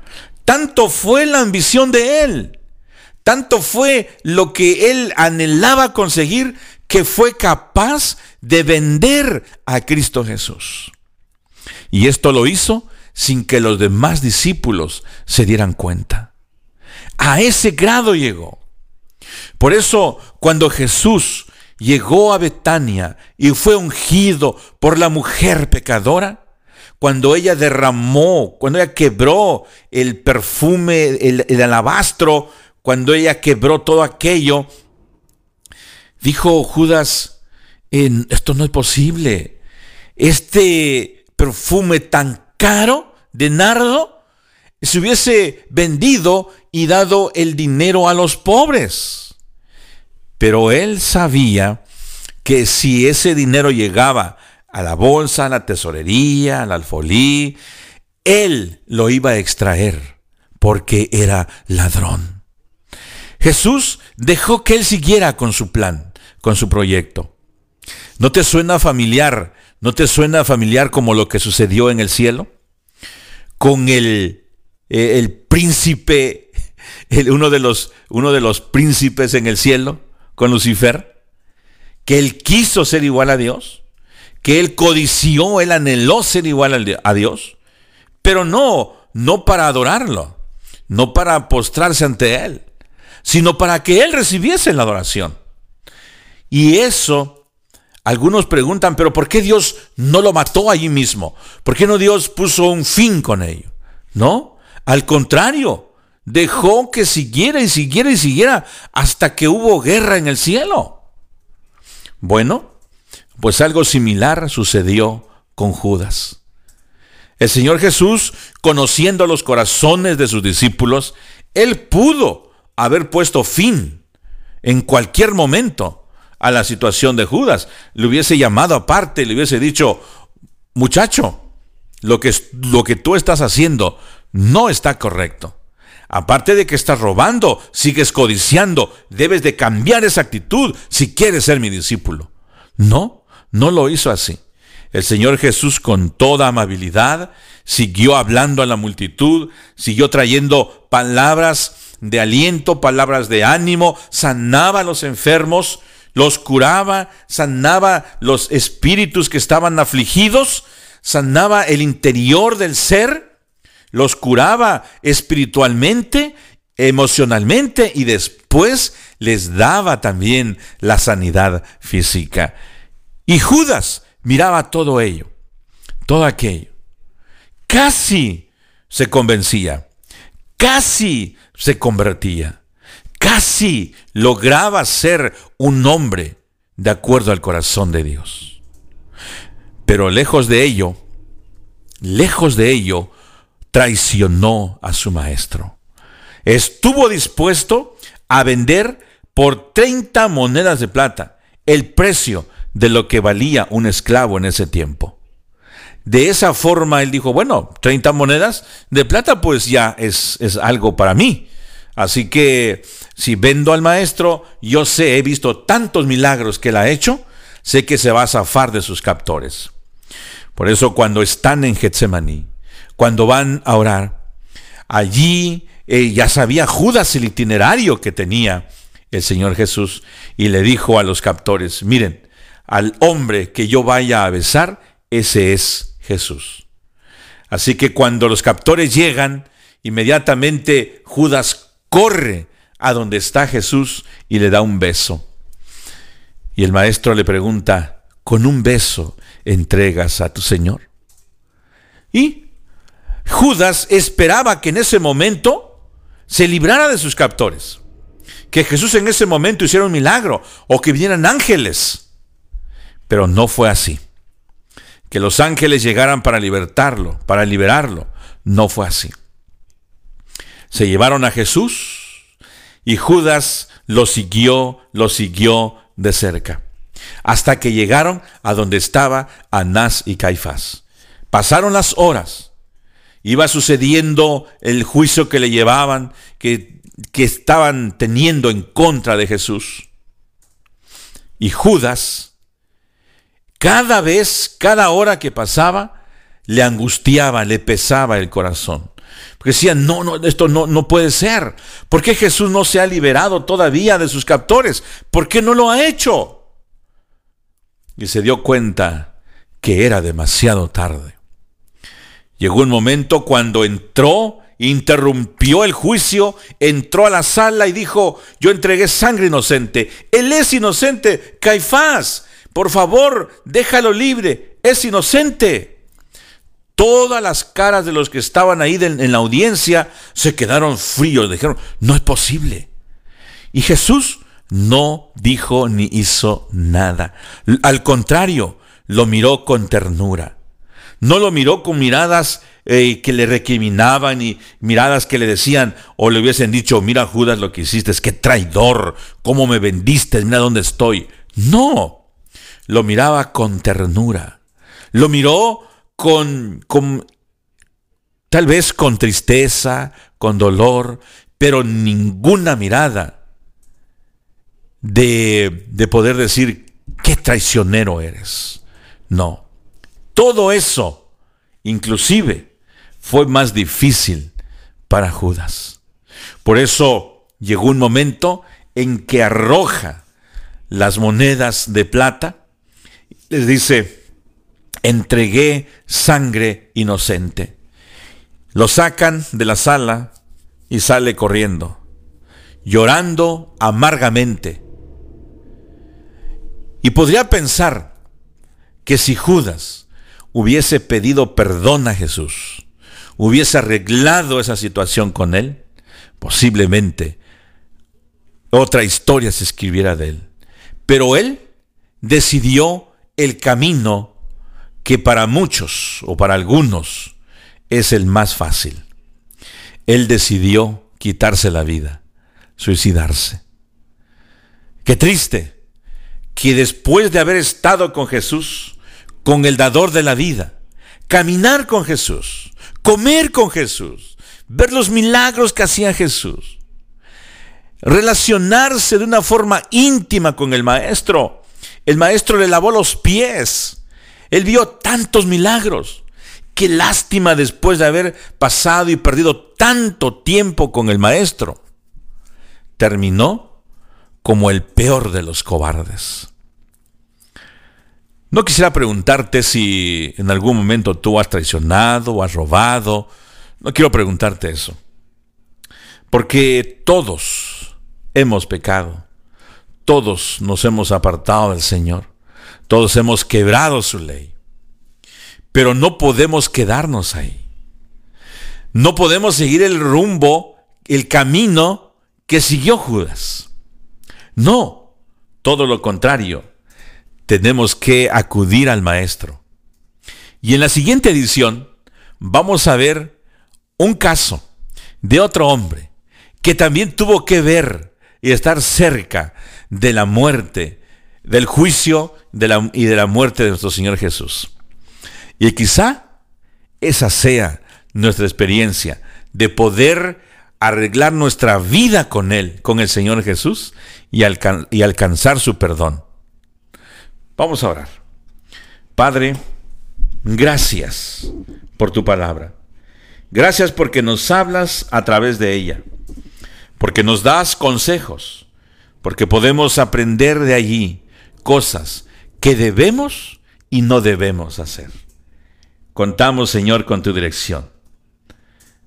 Tanto fue la ambición de él, tanto fue lo que él anhelaba conseguir que fue capaz de vender a Cristo Jesús. Y esto lo hizo sin que los demás discípulos se dieran cuenta. A ese grado llegó. Por eso, cuando Jesús llegó a Betania y fue ungido por la mujer pecadora, cuando ella derramó, cuando ella quebró el perfume, el, alabastro, cuando ella quebró todo aquello, dijo Judas, esto no es posible. Este perfume tan caro de nardo se hubiese vendido y dado el dinero a los pobres. Pero él sabía que si ese dinero llegaba a la bolsa, a la tesorería, al alfolí, él lo iba a extraer porque era ladrón. Jesús dejó que él siguiera con su plan, con su proyecto. ¿No te suena familiar? ¿No te suena familiar como lo que sucedió en el cielo? Con el, eh, el príncipe, uno, de los, uno de los príncipes en el cielo, con Lucifer, que él quiso ser igual a Dios que él codició, él anheló ser igual a Dios, pero no, no para adorarlo, no para postrarse ante él, sino para que él recibiese la adoración. Y eso, algunos preguntan, pero ¿por qué Dios no lo mató allí mismo? ¿Por qué no Dios puso un fin con ello? No, al contrario, dejó que siguiera y siguiera y siguiera hasta que hubo guerra en el cielo. Bueno, pues algo similar sucedió con Judas. El Señor Jesús, conociendo los corazones de sus discípulos, Él pudo haber puesto fin en cualquier momento a la situación de Judas. Le hubiese llamado aparte, le hubiese dicho, muchacho, lo que, lo que tú estás haciendo no está correcto. Aparte de que estás robando, sigues codiciando, debes de cambiar esa actitud si quieres ser mi discípulo. No, no lo hizo así. El Señor Jesús con toda amabilidad siguió hablando a la multitud, siguió trayendo palabras de aliento, palabras de ánimo, sanaba a los enfermos, los curaba, sanaba los espíritus que estaban afligidos, sanaba el interior del ser, los curaba espiritualmente, emocionalmente y después les daba también la sanidad física. Y Judas miraba todo ello, todo aquello. Casi se convencía, casi se convertía, casi lograba ser un hombre de acuerdo al corazón de Dios. Pero lejos de ello, lejos de ello, traicionó a su maestro. Estuvo dispuesto a vender por 30 monedas de plata el precio de lo que valía un esclavo en ese tiempo. De esa forma él dijo, bueno, 30 monedas de plata pues ya es, es algo para mí. Así que si vendo al maestro, yo sé, he visto tantos milagros que él ha hecho, sé que se va a zafar de sus captores. Por eso cuando están en Getsemaní, cuando van a orar, allí eh, ya sabía Judas el itinerario que tenía el Señor Jesús y le dijo a los captores, miren, al hombre que yo vaya a besar, ese es Jesús. Así que cuando los captores llegan, inmediatamente Judas corre a donde está Jesús y le da un beso. Y el maestro le pregunta, ¿con un beso entregas a tu Señor? Y Judas esperaba que en ese momento se librara de sus captores, que Jesús en ese momento hiciera un milagro o que vinieran ángeles pero no fue así. Que los ángeles llegaran para libertarlo, para liberarlo, no fue así. Se llevaron a Jesús y Judas lo siguió, lo siguió de cerca, hasta que llegaron a donde estaba Anás y Caifás. Pasaron las horas, iba sucediendo el juicio que le llevaban, que, que estaban teniendo en contra de Jesús. Y Judas cada vez, cada hora que pasaba, le angustiaba, le pesaba el corazón. Porque decía, no, no, esto no, no puede ser. ¿Por qué Jesús no se ha liberado todavía de sus captores? ¿Por qué no lo ha hecho? Y se dio cuenta que era demasiado tarde. Llegó un momento cuando entró, interrumpió el juicio, entró a la sala y dijo, yo entregué sangre inocente. Él es inocente, Caifás. Por favor, déjalo libre, es inocente. Todas las caras de los que estaban ahí en la audiencia se quedaron fríos, dijeron, no es posible. Y Jesús no dijo ni hizo nada. Al contrario, lo miró con ternura. No lo miró con miradas eh, que le recriminaban y miradas que le decían o le hubiesen dicho, mira Judas lo que hiciste, es que traidor, cómo me vendiste, mira dónde estoy. No, lo miraba con ternura, lo miró con, con tal vez con tristeza, con dolor, pero ninguna mirada de, de poder decir, qué traicionero eres. No, todo eso, inclusive, fue más difícil para Judas. Por eso llegó un momento en que arroja las monedas de plata les dice, entregué sangre inocente. Lo sacan de la sala y sale corriendo, llorando amargamente. Y podría pensar que si Judas hubiese pedido perdón a Jesús, hubiese arreglado esa situación con él, posiblemente otra historia se escribiera de él. Pero él decidió el camino que para muchos o para algunos es el más fácil. Él decidió quitarse la vida, suicidarse. Qué triste que después de haber estado con Jesús, con el dador de la vida, caminar con Jesús, comer con Jesús, ver los milagros que hacía Jesús, relacionarse de una forma íntima con el Maestro. El Maestro le lavó los pies. Él vio tantos milagros. Qué lástima después de haber pasado y perdido tanto tiempo con el Maestro. Terminó como el peor de los cobardes. No quisiera preguntarte si en algún momento tú has traicionado o has robado. No quiero preguntarte eso. Porque todos hemos pecado. Todos nos hemos apartado del Señor. Todos hemos quebrado su ley. Pero no podemos quedarnos ahí. No podemos seguir el rumbo, el camino que siguió Judas. No, todo lo contrario. Tenemos que acudir al Maestro. Y en la siguiente edición vamos a ver un caso de otro hombre que también tuvo que ver y estar cerca de la muerte, del juicio y de la muerte de nuestro Señor Jesús. Y quizá esa sea nuestra experiencia de poder arreglar nuestra vida con Él, con el Señor Jesús, y, y alcanzar su perdón. Vamos a orar. Padre, gracias por tu palabra. Gracias porque nos hablas a través de ella, porque nos das consejos, porque podemos aprender de allí cosas que debemos y no debemos hacer. Contamos, Señor, con tu dirección.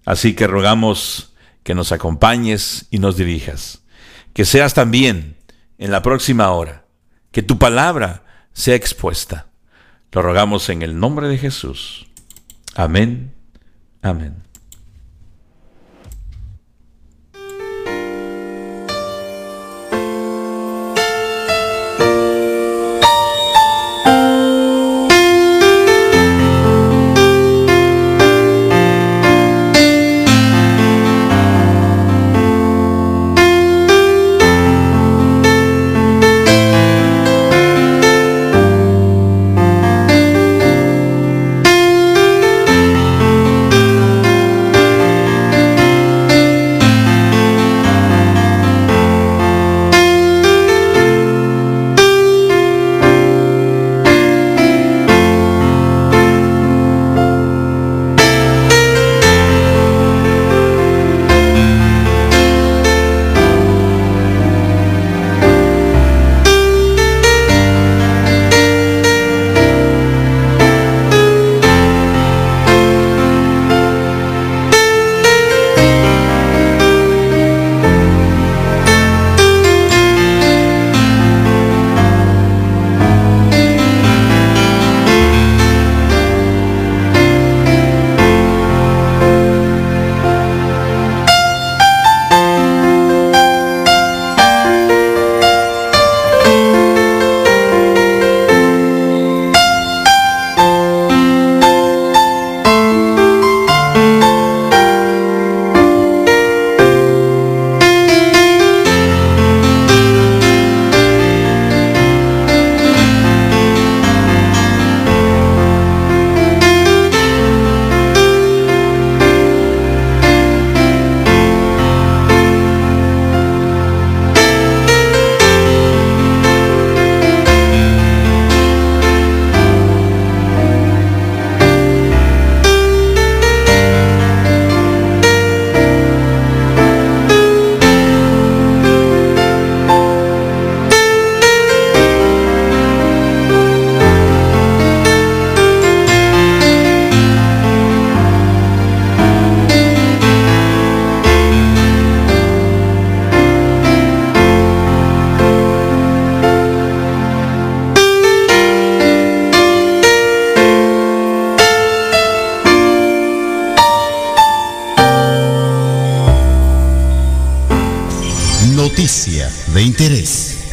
Así que rogamos que nos acompañes y nos dirijas. Que seas también en la próxima hora, que tu palabra sea expuesta. Lo rogamos en el nombre de Jesús. Amén. Amén.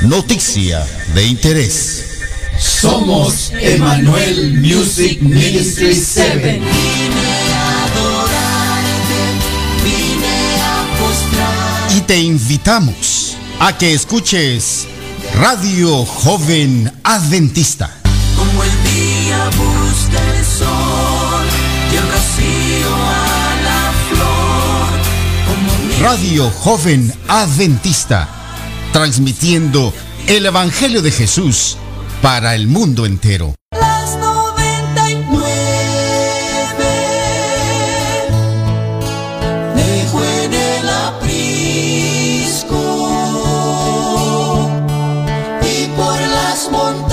Noticia de interés. Somos Emanuel Music Ministry 7. Y te invitamos a que escuches Radio Joven Adventista. Como el día busca el sol y el rocío a la flor. Radio Joven Adventista transmitiendo el Evangelio de Jesús para el mundo entero. las 99 dejó en el aprisco y por las montañas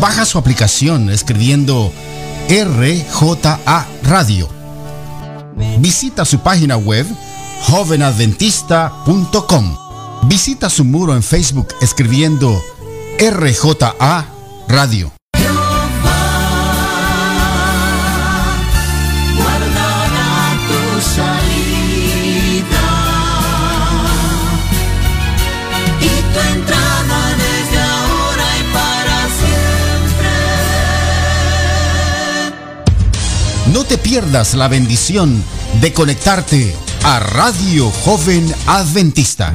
Baja su aplicación escribiendo RJA Radio. Visita su página web jovenadventista.com. Visita su muro en Facebook escribiendo RJA Radio. No te pierdas la bendición de conectarte a Radio Joven Adventista.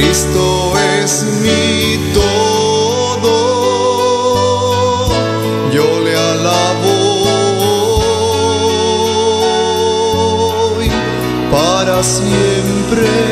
Cristo es mi todo, yo le alabo para siempre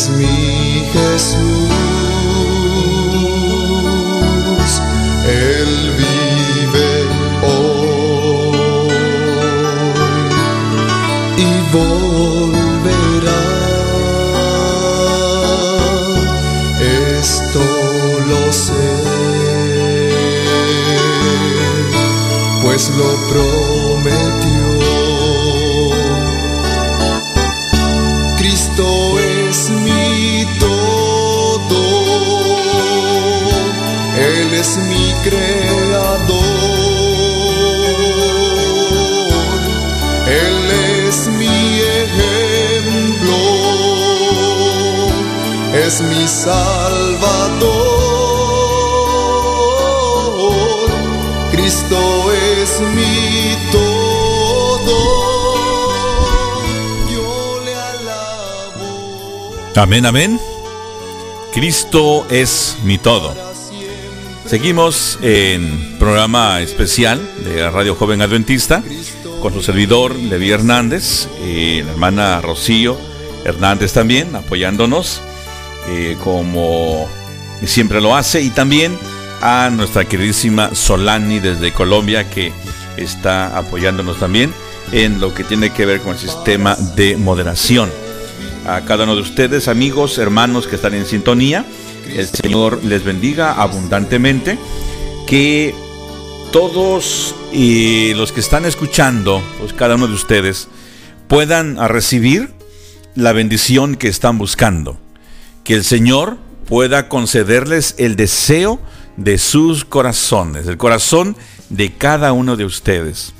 es mi Jesús, Él vive hoy y volverá. Esto lo sé, pues lo prometió. Mi salvador, Cristo es mi todo, yo le alabo. Amén, amén. Cristo es mi todo. Seguimos en programa especial de Radio Joven Adventista con su servidor Levi Hernández y la hermana Rocío Hernández también apoyándonos eh, como siempre lo hace y también a nuestra queridísima Solani desde Colombia que está apoyándonos también en lo que tiene que ver con el sistema de moderación. A cada uno de ustedes, amigos, hermanos que están en sintonía, el Señor les bendiga abundantemente. Que todos y los que están escuchando, pues cada uno de ustedes, puedan recibir la bendición que están buscando. Que el Señor pueda concederles el deseo de sus corazones, el corazón de cada uno de ustedes.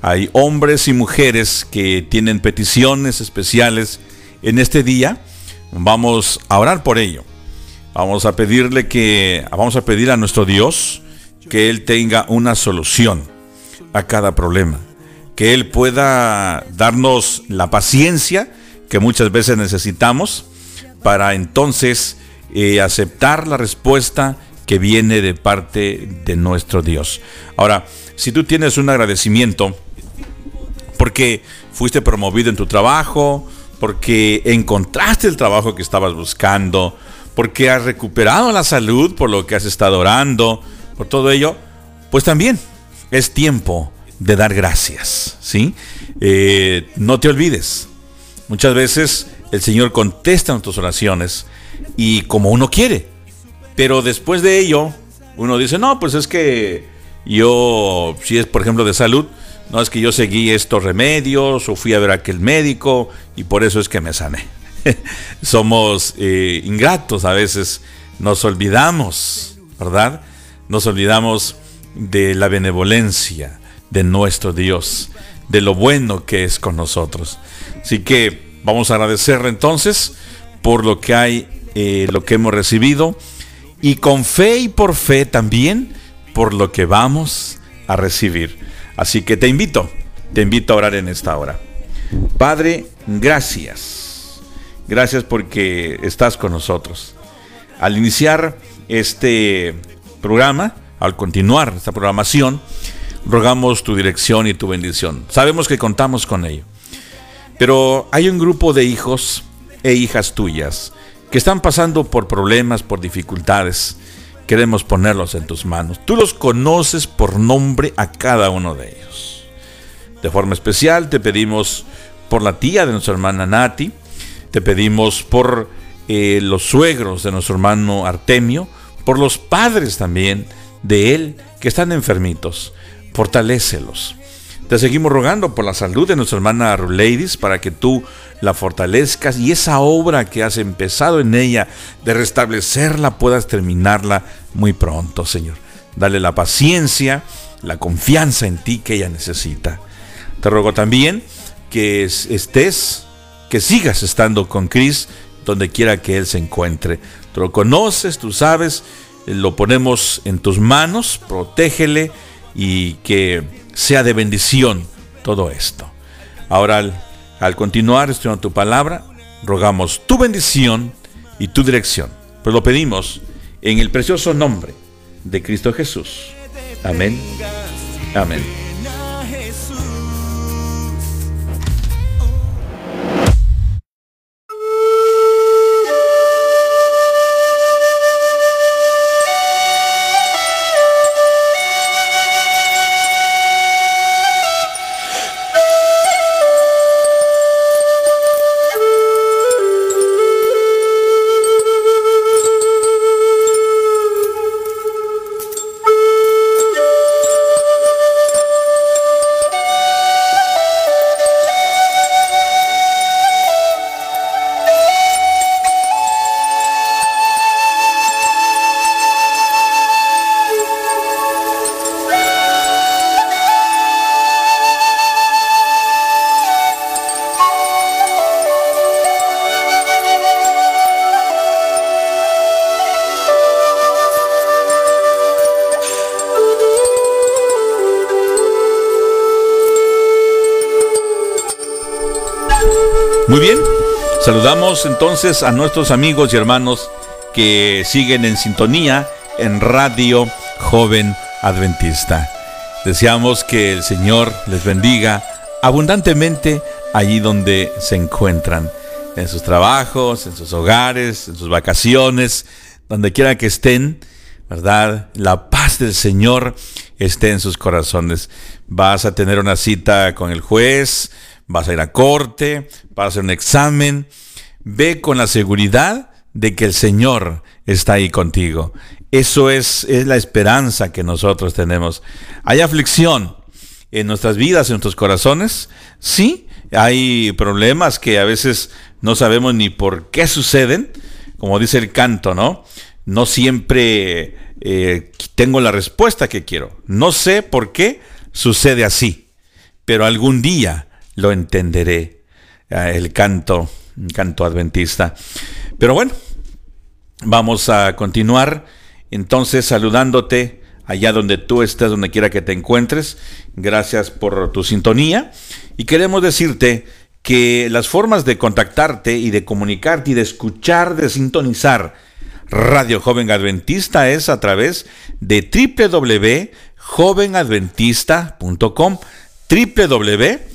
Hay hombres y mujeres que tienen peticiones especiales en este día. Vamos a orar por ello. Vamos a pedirle que vamos a pedir a nuestro Dios que él tenga una solución a cada problema, que él pueda darnos la paciencia que muchas veces necesitamos para entonces eh, aceptar la respuesta que viene de parte de nuestro Dios. Ahora, si tú tienes un agradecimiento porque fuiste promovido en tu trabajo, porque encontraste el trabajo que estabas buscando, porque has recuperado la salud por lo que has estado orando, por todo ello, pues también es tiempo de dar gracias, ¿sí? Eh, no te olvides, muchas veces el Señor contesta nuestras oraciones y como uno quiere, pero después de ello, uno dice, no, pues es que yo, si es por ejemplo de salud, no es que yo seguí estos remedios o fui a ver a aquel médico y por eso es que me sané. Somos eh, ingratos a veces, nos olvidamos, ¿verdad? Nos olvidamos de la benevolencia de nuestro Dios, de lo bueno que es con nosotros. Así que vamos a agradecerle entonces por lo que hay, eh, lo que hemos recibido y con fe y por fe también por lo que vamos a recibir. Así que te invito, te invito a orar en esta hora. Padre, gracias. Gracias porque estás con nosotros. Al iniciar este programa, al continuar esta programación, rogamos tu dirección y tu bendición. Sabemos que contamos con ello. Pero hay un grupo de hijos e hijas tuyas que están pasando por problemas, por dificultades. Queremos ponerlos en tus manos. Tú los conoces por nombre a cada uno de ellos. De forma especial te pedimos por la tía de nuestra hermana Nati, te pedimos por eh, los suegros de nuestro hermano Artemio, por los padres también de él que están enfermitos. Fortalécelos. Te seguimos rogando por la salud de nuestra hermana Ruleidis para que tú la fortalezcas y esa obra que has empezado en ella de restablecerla puedas terminarla muy pronto, Señor. Dale la paciencia, la confianza en ti que ella necesita. Te ruego también que estés, que sigas estando con Cris donde quiera que Él se encuentre. Tú lo conoces, tú sabes, lo ponemos en tus manos, protégele y que sea de bendición todo esto. Ahora, al, continuar estudiando tu palabra, rogamos tu bendición y tu dirección. Pues lo pedimos en el precioso nombre de Cristo Jesús. Amén. Amén. Entonces a nuestros amigos y hermanos que siguen en sintonía en Radio Joven Adventista. Deseamos que el Señor les bendiga abundantemente allí donde se encuentran, en sus trabajos, en sus hogares, en sus vacaciones, donde quiera que estén, ¿verdad? La paz del Señor esté en sus corazones. Vas a tener una cita con el juez, vas a ir a corte, vas a hacer un examen, ve con la seguridad de que el Señor está ahí contigo. Eso es, la esperanza que nosotros tenemos. Hay aflicción en nuestras vidas, en nuestros corazones. Sí, hay problemas que a veces no sabemos ni por qué suceden, como dice el canto, ¿no? No siempre eh, tengo la respuesta que quiero. No sé por qué sucede así, pero algún día lo entenderé. Ah, el canto, canto adventista. Pero bueno, vamos a continuar entonces saludándote allá donde tú estés, donde quiera que te encuentres. Gracias por tu sintonía. Y queremos decirte que las formas de contactarte y de comunicarte y de escuchar, de sintonizar Radio Joven Adventista es a través de www.jovenadventista.com www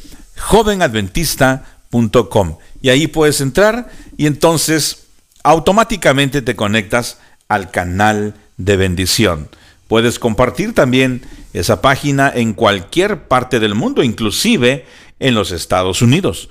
Y ahí puedes entrar y entonces automáticamente te conectas al canal de bendición. Puedes compartir también esa página en cualquier parte del mundo, inclusive en los Estados Unidos.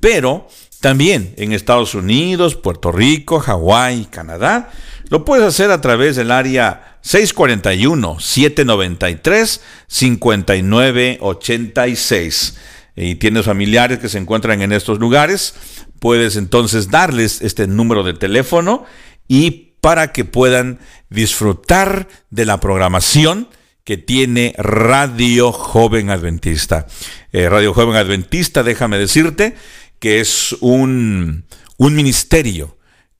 Pero también en Estados Unidos, Puerto Rico, Hawái, Canadá, lo puedes hacer a través del área 641-793-5986 y tienes familiares que se encuentran en estos lugares, puedes entonces darles este número de teléfono y para que puedan disfrutar de la programación que tiene Radio Joven Adventista. Eh, Radio Joven Adventista, déjame decirte que es un, un ministerio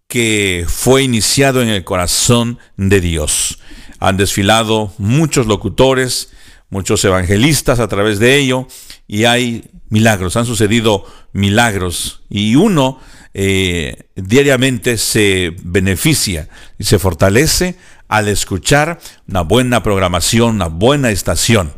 que fue iniciado en el corazón de Dios. Han desfilado muchos locutores, muchos evangelistas a través de ello y hay milagros, han sucedido milagros y uno eh, diariamente se beneficia y se fortalece al escuchar una buena programación, una buena estación.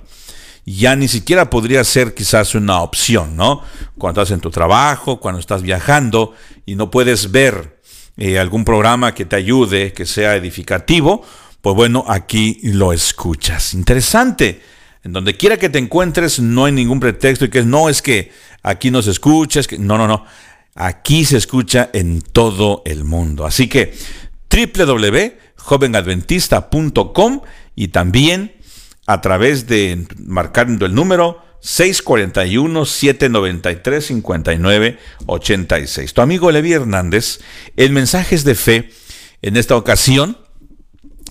Ya ni siquiera podría ser quizás una opción, ¿no? Cuando estás en tu trabajo, cuando estás viajando y no puedes ver eh, algún programa que te ayude, que sea edificativo, pues bueno, aquí lo escuchas. Interesante. En donde quiera que te encuentres, no hay ningún pretexto y que no es que aquí no se escucha, que no, no, no. Aquí se escucha en todo el mundo. Así que www.jovenadventista.com y también a través de marcando el número 641-793-5986. Tu amigo Levi Hernández, el mensajes de fe en esta ocasión,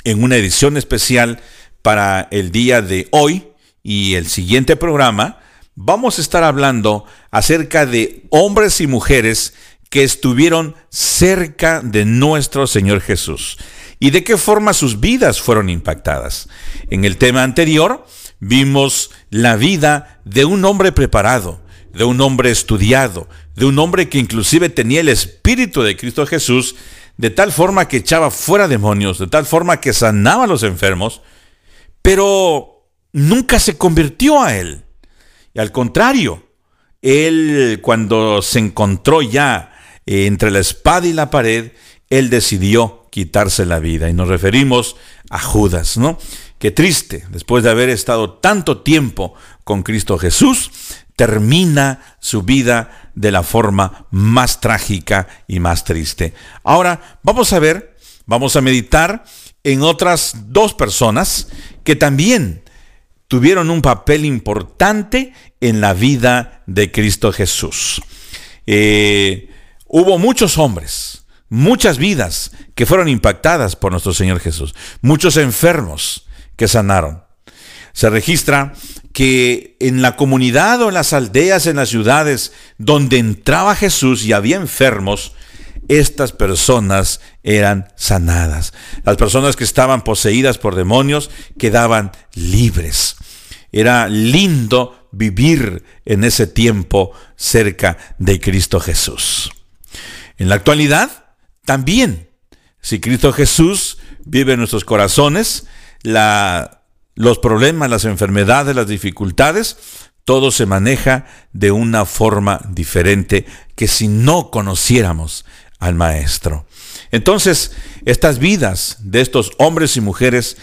en una edición especial para el día de hoy y el siguiente programa, vamos a estar hablando acerca de hombres y mujeres que estuvieron cerca de nuestro Señor Jesús y de qué forma sus vidas fueron impactadas. En el tema anterior vimos la vida de un hombre preparado, de un hombre estudiado, de un hombre que inclusive tenía el Espíritu de Cristo Jesús, de tal forma que echaba fuera demonios, de tal forma que sanaba a los enfermos, pero nunca se convirtió a él. Y al contrario, él cuando se encontró ya eh, entre la espada y la pared, él decidió quitarse la vida. Y nos referimos a Judas, ¿no? Qué triste, después de haber estado tanto tiempo con Cristo Jesús, termina su vida de la forma más trágica y más triste. Ahora vamos a ver, vamos a meditar en otras dos personas que también tuvieron un papel importante en la vida de Cristo Jesús. Eh, hubo muchos hombres, muchas vidas que fueron impactadas por nuestro Señor Jesús, muchos enfermos que sanaron. Se registra que en la comunidad o en las aldeas, en las ciudades donde entraba Jesús y había enfermos, estas personas eran sanadas. Las personas que estaban poseídas por demonios quedaban libres. Era lindo vivir en ese tiempo cerca de Cristo Jesús. En la actualidad, también, si Cristo Jesús vive en nuestros corazones, los problemas, las enfermedades, las dificultades, todo se maneja de una forma diferente que si no conociéramos al Maestro. Entonces, estas vidas de estos hombres y mujeres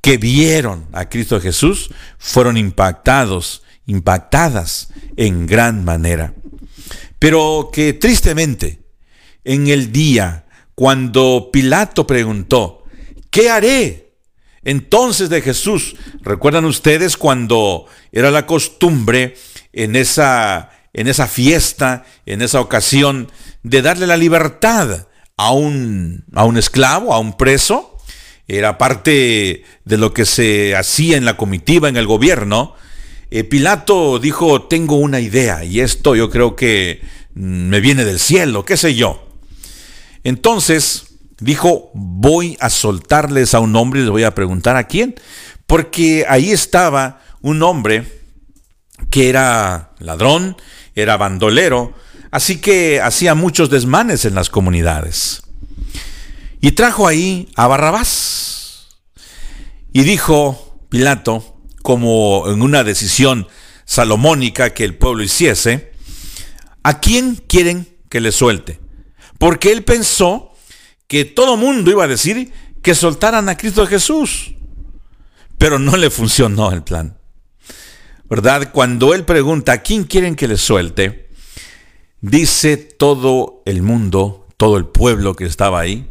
que vieron a Cristo Jesús fueron impactados, impactadas en gran manera. Pero que tristemente, en el día cuando Pilato preguntó, ¿qué haré entonces de Jesús? ¿Recuerdan ustedes cuando era la costumbre en esa, en esa fiesta, en esa ocasión, de darle la libertad a un, a un esclavo, a un preso? Era parte de lo que se hacía en la comitiva, en el gobierno, eh, Pilato dijo, tengo una idea y esto yo creo que mm, me viene del cielo, qué sé yo. Entonces dijo, voy a soltarles a un hombre y les voy a preguntar a quién, porque ahí estaba un hombre que era ladrón, era bandolero, así que hacía muchos desmanes en las comunidades. Y trajo ahí a Barrabás. Y dijo Pilato, como en una decisión salomónica que el pueblo hiciese, ¿a quién quieren que le suelte? Porque él pensó que todo mundo iba a decir que soltaran a Cristo Jesús. Pero no le funcionó el plan. ¿Verdad? Cuando él pregunta, ¿a quién quieren que le suelte? Dice todo el mundo, todo el pueblo que estaba ahí,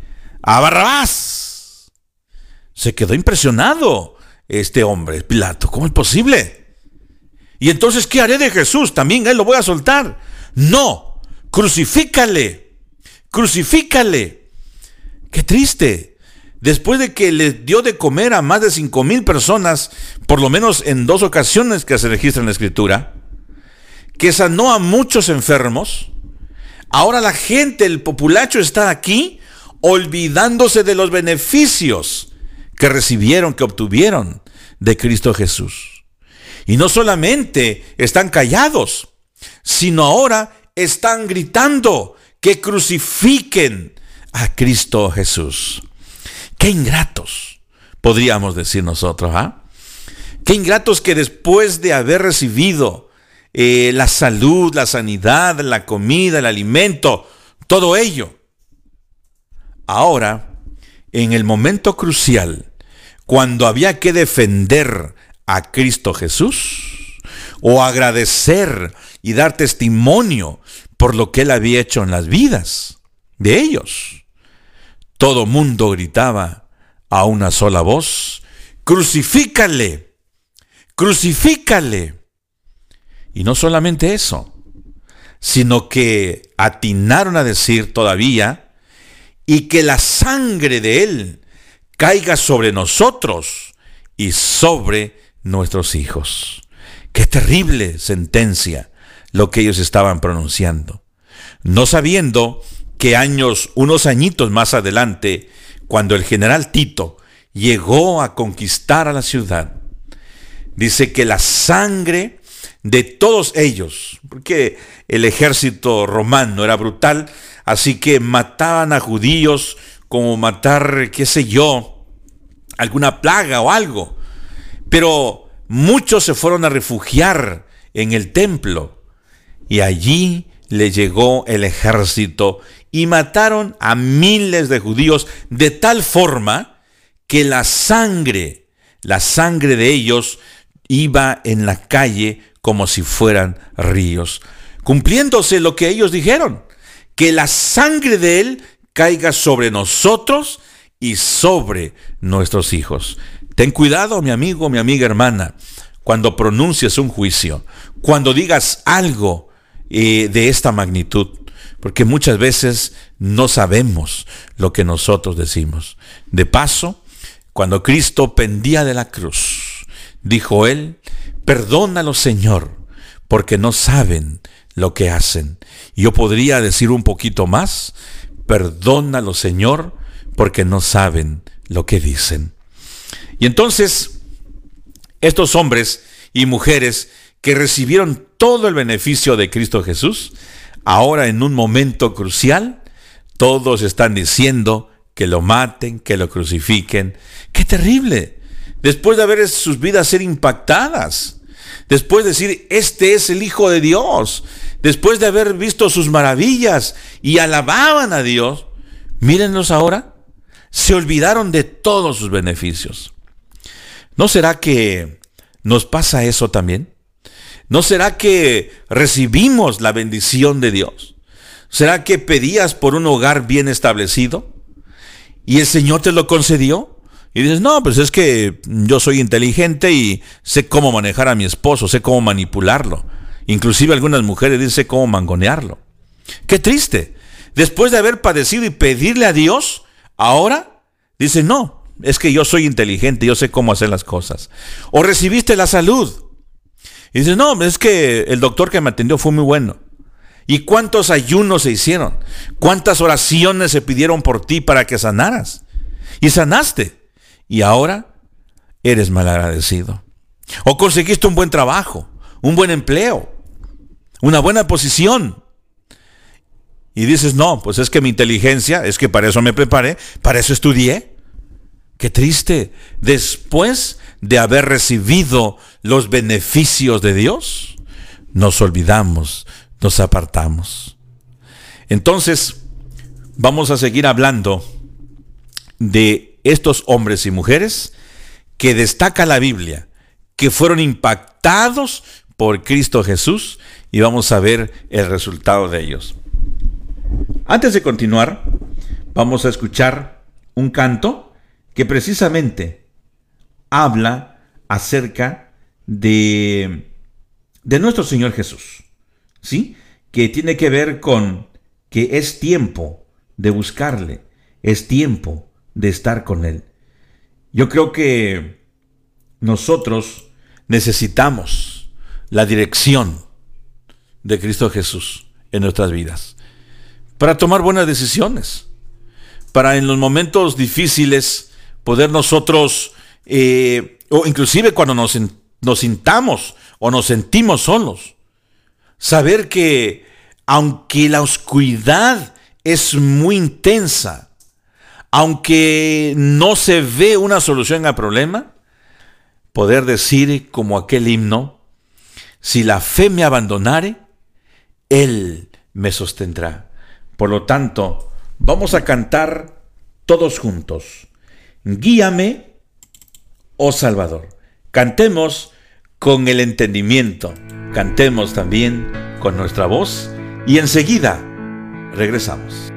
a Barrabás. Se quedó impresionado este hombre, Pilato. ¿Cómo es posible? Y entonces, ¿qué haré de Jesús? También él lo voy a soltar. No, crucifícale, crucifícale. Qué triste. Después de que le dio de comer a más de cinco mil personas, por lo menos en dos ocasiones que se registra en la escritura, que sanó a muchos enfermos, ahora la gente, el populacho está aquí olvidándose de los beneficios que recibieron, que obtuvieron de Cristo Jesús. Y no solamente están callados, sino ahora están gritando que crucifiquen a Cristo Jesús. Qué ingratos, podríamos decir nosotros, ¿ah? Qué ingratos que después de haber recibido eh, la salud, la sanidad, la comida, el alimento, todo ello, ahora, en el momento crucial, cuando había que defender a Cristo Jesús, o agradecer y dar testimonio por lo que Él había hecho en las vidas de ellos, todo mundo gritaba a una sola voz, crucifícale crucifícale. Y no solamente eso, sino que atinaron a decir todavía, y que la sangre de Él caiga sobre nosotros y sobre nuestros hijos. Qué terrible sentencia lo que ellos estaban pronunciando. No sabiendo que años, unos añitos más adelante, cuando el general Tito llegó a conquistar a la ciudad, dice que la sangre de todos ellos, porque el ejército romano era brutal, así que mataban a judíos como matar, qué sé yo, alguna plaga o algo. Pero muchos se fueron a refugiar en el templo y allí le llegó el ejército y mataron a miles de judíos de tal forma que la sangre, la sangre de ellos iba en la calle como si fueran ríos, cumpliéndose lo que ellos dijeron, que la sangre de Él caiga sobre nosotros y sobre nuestros hijos. Ten cuidado, mi amigo, mi amiga hermana, cuando pronuncies un juicio, cuando digas algo eh, de esta magnitud, porque muchas veces no sabemos lo que nosotros decimos. De paso, cuando Cristo pendía de la cruz, Dijo él, perdónalo Señor, porque no saben lo que hacen. Yo podría decir un poquito más, perdónalo Señor, porque no saben lo que dicen. Y entonces, estos hombres y mujeres que recibieron todo el beneficio de Cristo Jesús, ahora en un momento crucial, todos están diciendo que lo maten, que lo crucifiquen. ¡Qué terrible! después de ver sus vidas ser impactadas, después de decir, este es el Hijo de Dios, después de haber visto sus maravillas y alababan a Dios, mírenlos ahora, se olvidaron de todos sus beneficios. ¿No será que nos pasa eso también? ¿No será que recibimos la bendición de Dios? ¿Será que pedías por un hogar bien establecido y el Señor te lo concedió? Y dices, no, pues es que yo soy inteligente y sé cómo manejar a mi esposo, sé cómo manipularlo. Inclusive algunas mujeres dicen cómo mangonearlo. Qué triste. Después de haber padecido y pedirle a Dios, ahora dice, no, es que yo soy inteligente, yo sé cómo hacer las cosas. O recibiste la salud. Y dices, no, es que el doctor que me atendió fue muy bueno. ¿Y cuántos ayunos se hicieron? ¿Cuántas oraciones se pidieron por ti para que sanaras? Y sanaste y ahora eres malagradecido. O conseguiste un buen trabajo, un buen empleo, una buena posición. Y dices, no, pues es que mi inteligencia, es que para eso me preparé, para eso estudié. Qué triste. Después de haber recibido los beneficios de Dios, nos olvidamos, nos apartamos. Entonces, vamos a seguir hablando de estos hombres y mujeres que destaca la Biblia, que fueron impactados por Cristo Jesús y vamos a ver el resultado de ellos. Antes de continuar, vamos a escuchar un canto que precisamente habla acerca de, de nuestro Señor Jesús, ¿sí? Que tiene que ver con que es tiempo de buscarle, es tiempo de estar con Él. Yo creo que nosotros necesitamos la dirección de Cristo Jesús en nuestras vidas para tomar buenas decisiones, para en los momentos difíciles poder nosotros, eh, o inclusive cuando nos nos sintamos o nos sentimos solos. Saber que aunque la oscuridad es muy intensa, aunque no se ve una solución al problema, poder decir como aquel himno, si la fe me abandonare, Él me sostendrá. Por lo tanto, vamos a cantar todos juntos. Guíame, oh Salvador. Cantemos con el entendimiento, cantemos también con nuestra voz y enseguida regresamos.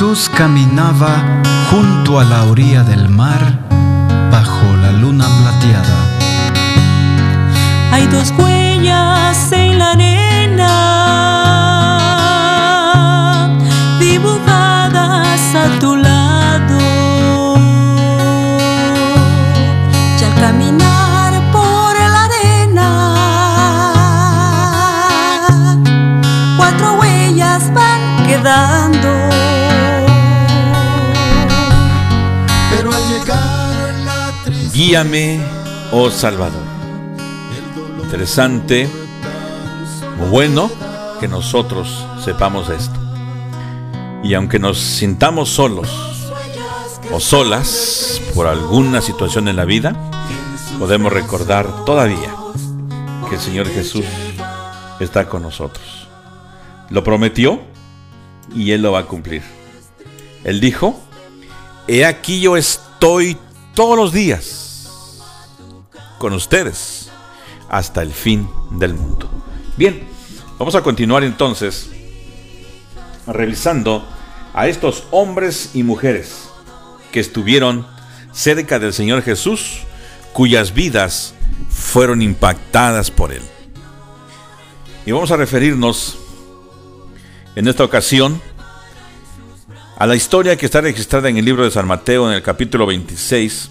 Jesús caminaba junto a la orilla del mar bajo la luna plateada. Guíame, oh Salvador. Interesante, bueno que nosotros sepamos esto. Y aunque nos sintamos solos o solas por alguna situación en la vida, podemos recordar todavía que el Señor Jesús está con nosotros. Lo prometió y Él lo va a cumplir. Él dijo, He aquí yo estoy todos los días con ustedes hasta el fin del mundo. Bien, vamos a continuar entonces revisando a estos hombres y mujeres que estuvieron cerca del Señor Jesús, cuyas vidas fueron impactadas por Él. Y vamos a referirnos en esta ocasión a la historia que está registrada en el libro de San Mateo en el capítulo 26,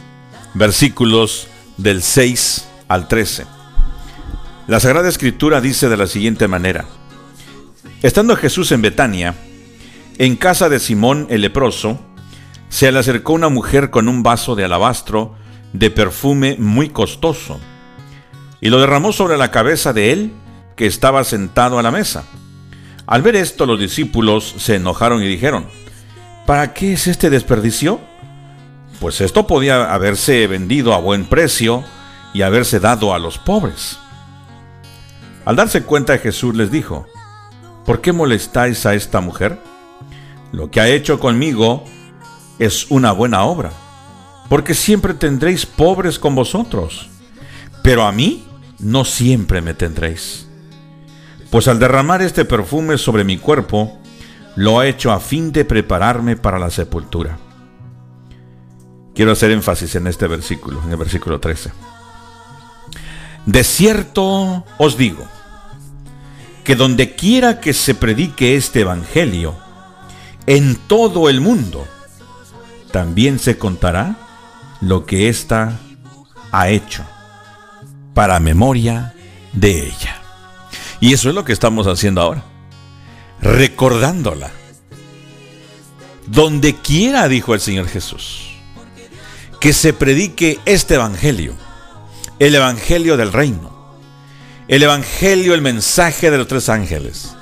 versículos del 6 al 13. La Sagrada Escritura dice de la siguiente manera, Estando Jesús en Betania, en casa de Simón el leproso, se le acercó una mujer con un vaso de alabastro de perfume muy costoso, y lo derramó sobre la cabeza de él, que estaba sentado a la mesa. Al ver esto, los discípulos se enojaron y dijeron, ¿Para qué es este desperdicio? Pues esto podía haberse vendido a buen precio y haberse dado a los pobres. Al darse cuenta Jesús les dijo, ¿por qué molestáis a esta mujer? Lo que ha hecho conmigo es una buena obra, porque siempre tendréis pobres con vosotros, pero a mí no siempre me tendréis. Pues al derramar este perfume sobre mi cuerpo, lo ha hecho a fin de prepararme para la sepultura. Quiero hacer énfasis en este versículo, en el versículo 13. De cierto os digo, que donde quiera que se predique este Evangelio, en todo el mundo, también se contará lo que ésta ha hecho, para memoria de ella. Y eso es lo que estamos haciendo ahora, recordándola. Donde quiera, dijo el Señor Jesús, que se predique este Evangelio, el Evangelio del Reino, el Evangelio, el mensaje de los tres ángeles,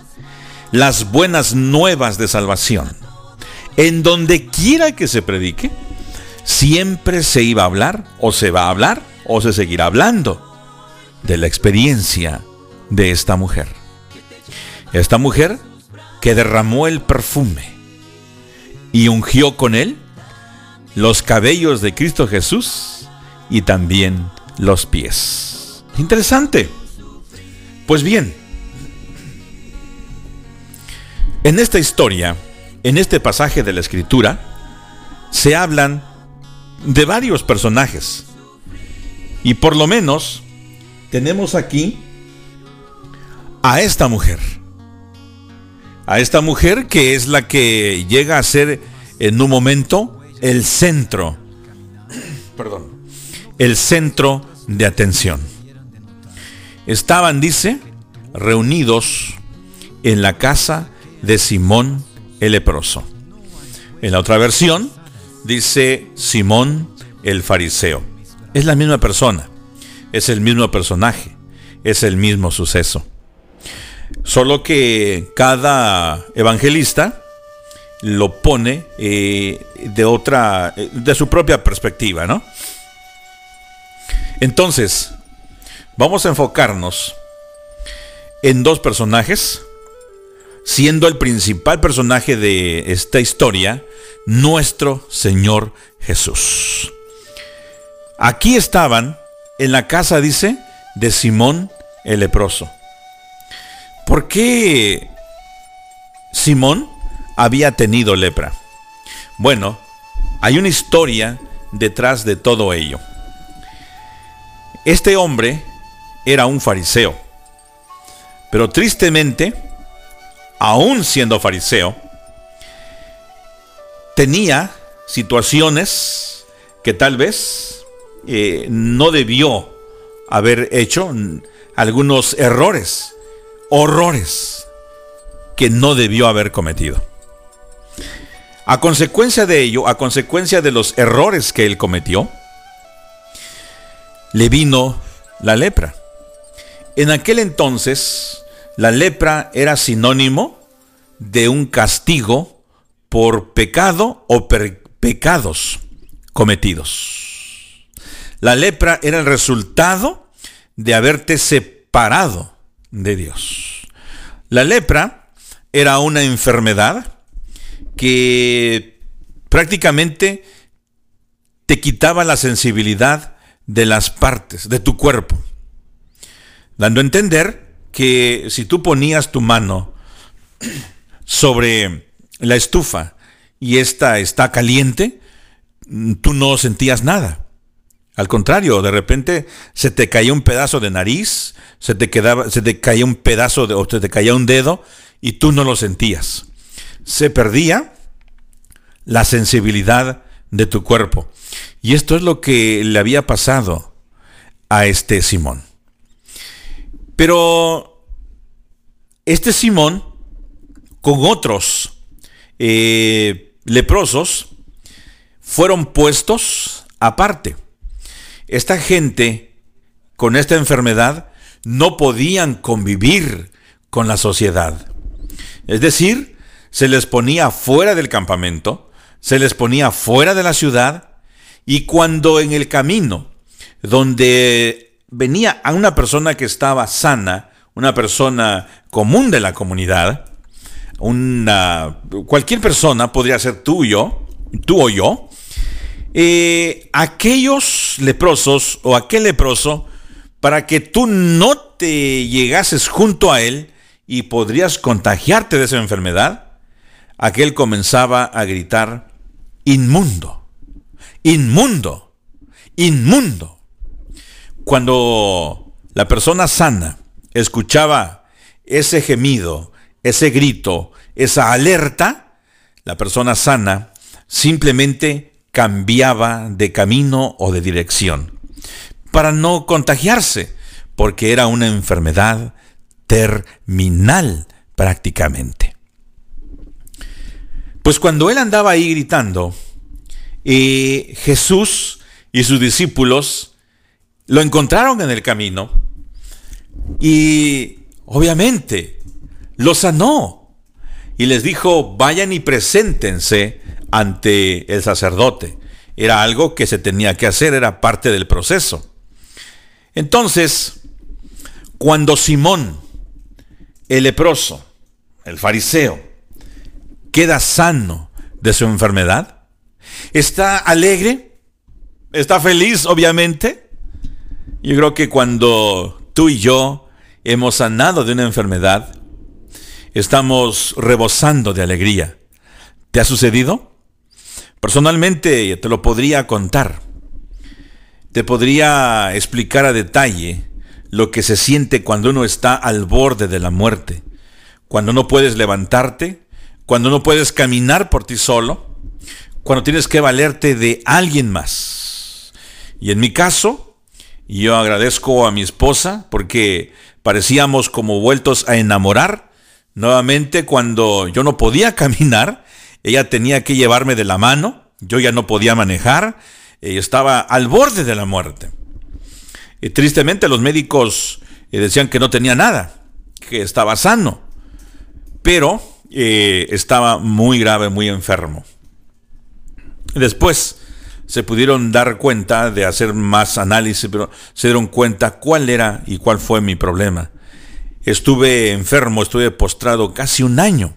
las buenas nuevas de salvación, en donde quiera que se predique, siempre se iba a hablar, o se va a hablar, o se seguirá hablando de la experiencia de esta mujer. Esta mujer que derramó el perfume y ungió con él los cabellos de Cristo Jesús y también los pies. Interesante. Pues bien, en esta historia, en este pasaje de la escritura, se hablan de varios personajes. Y por lo menos tenemos aquí a esta mujer. A esta mujer que es la que llega a ser en un momento el centro, perdón, el centro de atención. Estaban, dice, reunidos en la casa de Simón el leproso. En la otra versión dice Simón el fariseo. Es la misma persona, es el mismo personaje, es el mismo suceso. Solo que cada evangelista lo pone eh, de otra, eh, de su propia perspectiva, ¿no? Entonces, vamos a enfocarnos en dos personajes, siendo el principal personaje de esta historia nuestro Señor Jesús. Aquí estaban en la casa, dice, de Simón el leproso. ¿Por qué Simón había tenido lepra? Bueno, hay una historia detrás de todo ello. Este hombre era un fariseo, pero tristemente, aún siendo fariseo, tenía situaciones que tal vez eh, no debió haber hecho, algunos errores horrores que no debió haber cometido. A consecuencia de ello, a consecuencia de los errores que él cometió, le vino la lepra. En aquel entonces, la lepra era sinónimo de un castigo por pecado o pecados cometidos. La lepra era el resultado de haberte separado de Dios. La lepra era una enfermedad que prácticamente te quitaba la sensibilidad de las partes de tu cuerpo, dando a entender que si tú ponías tu mano sobre la estufa y esta está caliente, tú no sentías nada. Al contrario, de repente se te caía un pedazo de nariz, se te quedaba, se te caía un pedazo de, o se te caía un dedo y tú no lo sentías. Se perdía la sensibilidad de tu cuerpo. Y esto es lo que le había pasado a este Simón. Pero este Simón, con otros eh, leprosos, fueron puestos aparte esta gente con esta enfermedad no podían convivir con la sociedad. Es decir, se les ponía fuera del campamento, se les ponía fuera de la ciudad, y cuando en el camino, donde venía a una persona que estaba sana, una persona común de la comunidad, una, cualquier persona podría ser tú yo, tú o yo, eh, aquellos leprosos o aquel leproso para que tú no te llegases junto a él y podrías contagiarte de esa enfermedad, aquel comenzaba a gritar, inmundo, inmundo, inmundo. Cuando la persona sana escuchaba ese gemido, ese grito, esa alerta, la persona sana simplemente cambiaba de camino o de dirección para no contagiarse, porque era una enfermedad terminal prácticamente. Pues cuando él andaba ahí gritando, eh, Jesús y sus discípulos lo encontraron en el camino y obviamente lo sanó y les dijo, vayan y preséntense ante el sacerdote. Era algo que se tenía que hacer, era parte del proceso. Entonces, cuando Simón, el leproso, el fariseo, queda sano de su enfermedad, está alegre, está feliz, obviamente. Yo creo que cuando tú y yo hemos sanado de una enfermedad, estamos rebosando de alegría. ¿Te ha sucedido? Personalmente te lo podría contar. Te podría explicar a detalle lo que se siente cuando uno está al borde de la muerte, cuando no puedes levantarte, cuando no puedes caminar por ti solo, cuando tienes que valerte de alguien más. Y en mi caso, yo agradezco a mi esposa porque parecíamos como vueltos a enamorar nuevamente cuando yo no podía caminar ella tenía que llevarme de la mano, yo ya no podía manejar, ella estaba al borde de la muerte. Y tristemente los médicos eh, decían que no tenía nada, que estaba sano, pero eh, estaba muy grave, muy enfermo. Después se pudieron dar cuenta de hacer más análisis, pero se dieron cuenta cuál era y cuál fue mi problema. Estuve enfermo, estuve postrado casi un año.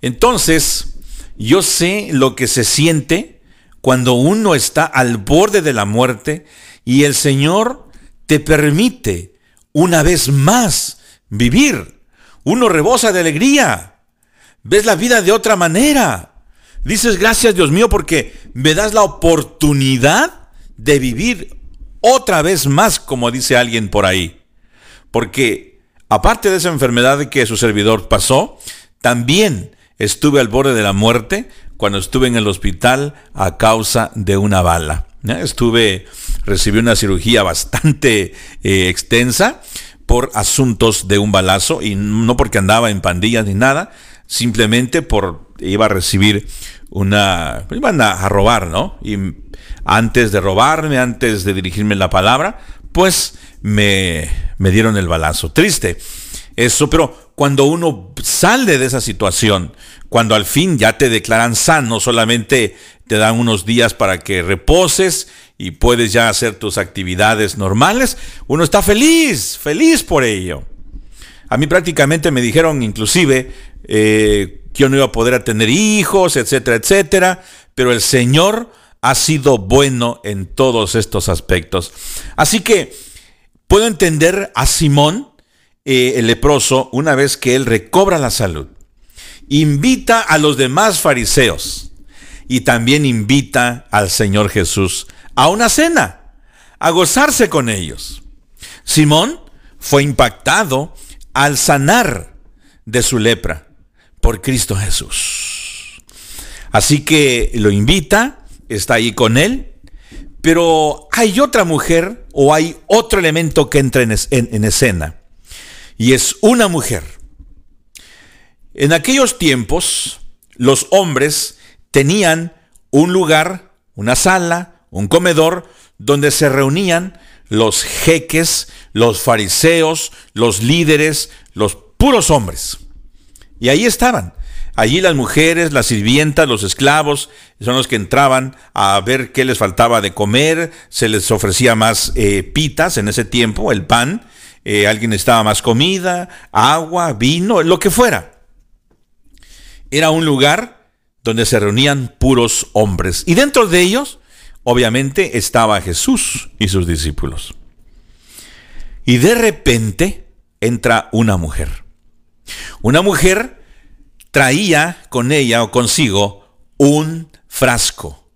Entonces, yo sé lo que se siente cuando uno está al borde de la muerte y el Señor te permite una vez más vivir. Uno rebosa de alegría. Ves la vida de otra manera. Dices gracias Dios mío porque me das la oportunidad de vivir otra vez más, como dice alguien por ahí. Porque aparte de esa enfermedad que su servidor pasó, también estuve al borde de la muerte cuando estuve en el hospital a causa de una bala. Estuve, recibí una cirugía bastante eh, extensa por asuntos de un balazo y no porque andaba en pandillas ni nada, simplemente por iba a recibir una, iban a, robar, ¿no? Y antes de robarme, antes de dirigirme la palabra, pues me, me dieron el balazo. Triste eso, pero cuando uno sale de esa situación, cuando al fin ya te declaran sano, solamente te dan unos días para que reposes y puedes ya hacer tus actividades normales, uno está feliz, feliz por ello. A mí prácticamente me dijeron inclusive eh, que yo no iba a poder tener hijos, etcétera, etcétera, pero el Señor ha sido bueno en todos estos aspectos. Así que puedo entender a Simón, eh, el leproso, una vez que él recobra la salud. Invita a los demás fariseos y también invita al Señor Jesús a una cena, a gozarse con ellos. Simón fue impactado al sanar de su lepra por Cristo Jesús. Así que lo invita, está ahí con él, pero hay otra mujer o hay otro elemento que entra en, en escena, y es una mujer. En aquellos tiempos, los hombres tenían un lugar, una sala, un comedor, donde se reunían los jeques, los fariseos, los líderes, los puros hombres. Y ahí estaban. Allí las mujeres, las sirvientas, los esclavos, son los que entraban a ver qué les faltaba de comer, se les ofrecía más eh, pitas en ese tiempo, el pan, eh, alguien estaba más comida, agua, vino, lo que fuera. Era un lugar donde se reunían puros hombres. Y dentro de ellos, obviamente, estaba Jesús y sus discípulos. Y de repente entra una mujer. Una mujer traía con ella o consigo un frasco.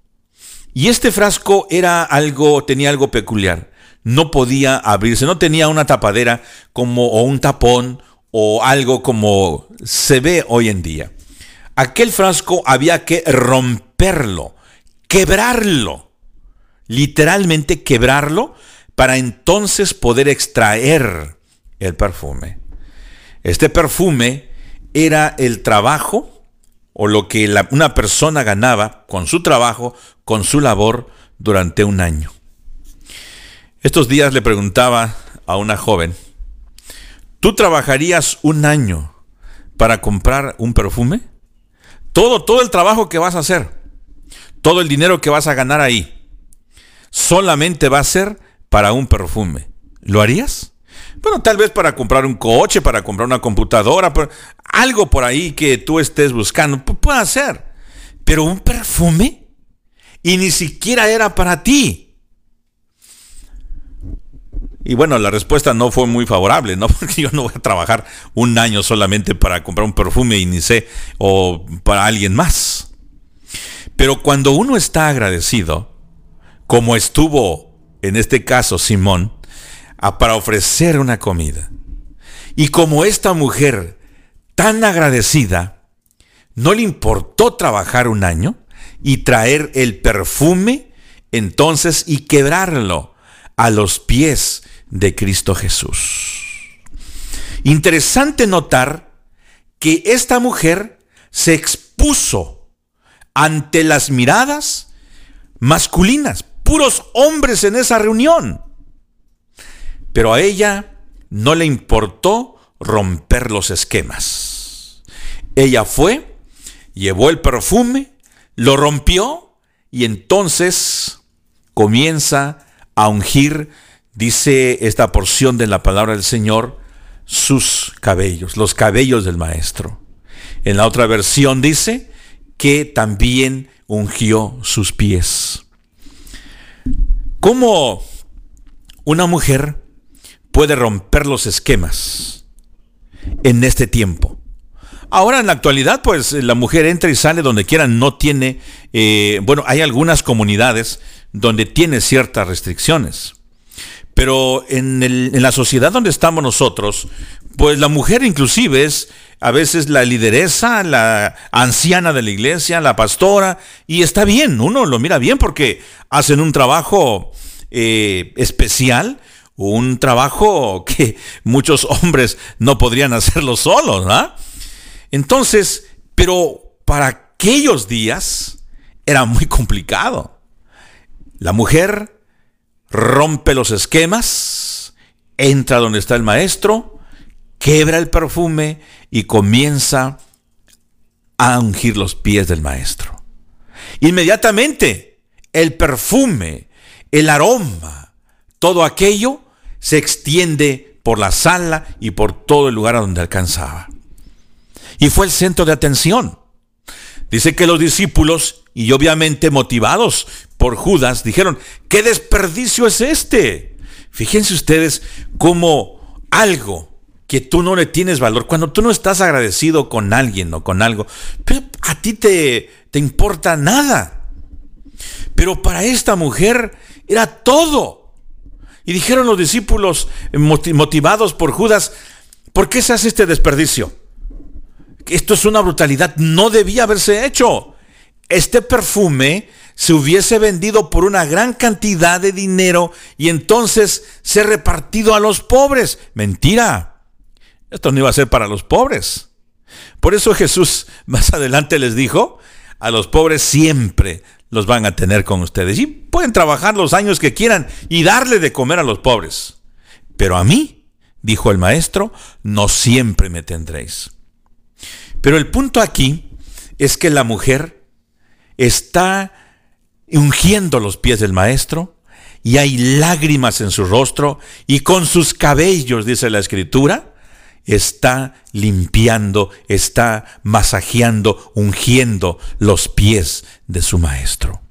Y este frasco era algo, tenía algo peculiar. No podía abrirse, no tenía una tapadera como o un tapón o algo como se ve hoy en día. Aquel frasco había que romperlo, quebrarlo, literalmente quebrarlo para entonces poder extraer el perfume. Este perfume era el trabajo o lo que una persona ganaba con su trabajo, con su labor durante un año. Estos días le preguntaba a una joven, ¿tú trabajarías un año para comprar un perfume? Todo, todo el trabajo que vas a hacer, todo el dinero que vas a ganar ahí, solamente va a ser para un perfume. ¿Lo harías? Bueno, tal vez para comprar un coche, para comprar una computadora, algo por ahí que tú estés buscando, puede ser. Pero un perfume y ni siquiera era para ti. Y bueno, la respuesta no fue muy favorable, ¿no? Porque yo no voy a trabajar un año solamente para comprar un perfume y ni sé, o para alguien más. Pero cuando uno está agradecido, como estuvo en este caso Simón, para ofrecer una comida. Y como esta mujer tan agradecida, no le importó trabajar un año y traer el perfume entonces y quebrarlo a los pies de Cristo Jesús. Interesante notar que esta mujer se expuso ante las miradas masculinas, puros hombres en esa reunión. Pero a ella no le importó romper los esquemas. Ella fue, llevó el perfume, lo rompió y entonces comienza a ungir, dice esta porción de la palabra del Señor, sus cabellos, los cabellos del maestro. En la otra versión dice que también ungió sus pies. ¿Cómo una mujer puede romper los esquemas en este tiempo. Ahora en la actualidad, pues la mujer entra y sale donde quiera, no tiene, eh, bueno, hay algunas comunidades donde tiene ciertas restricciones. Pero en, en la sociedad donde estamos nosotros, pues la mujer inclusive es a veces la lideresa, la anciana de la iglesia, la pastora, y está bien, uno lo mira bien porque hacen un trabajo eh, especial un trabajo que muchos hombres no podrían hacerlo solos, ¿ah? Entonces, pero para aquellos días era muy complicado. La mujer rompe los esquemas, entra donde está el maestro, quebra el perfume y comienza a ungir los pies del maestro. Inmediatamente, el perfume, el aroma, todo aquello se extiende por la sala y por todo el lugar a donde alcanzaba. Y fue el centro de atención. Dice que los discípulos y obviamente motivados por Judas, dijeron, ¿qué desperdicio es este? Fíjense ustedes cómo algo que tú no le tienes valor, cuando tú no estás agradecido con alguien o con algo, a ti te, te importa nada. Pero para esta mujer era todo. Y dijeron los discípulos motivados por Judas, ¿por qué se hace este desperdicio? Esto es una brutalidad, no debía haberse hecho. Este perfume se hubiese vendido por una gran cantidad de dinero y entonces se repartido a los pobres. Mentira. Esto no iba a ser para los pobres. Por eso Jesús más adelante les dijo, a los pobres siempre los van a tener con ustedes. Y pueden trabajar los años que quieran y darle de comer a los pobres. Pero a mí, dijo el maestro, no siempre me tendréis. Pero el punto aquí es que la mujer está ungiendo los pies del maestro y hay lágrimas en su rostro y con sus cabellos, dice la escritura, está limpiando, está masajeando, ungiendo los pies de su maestro.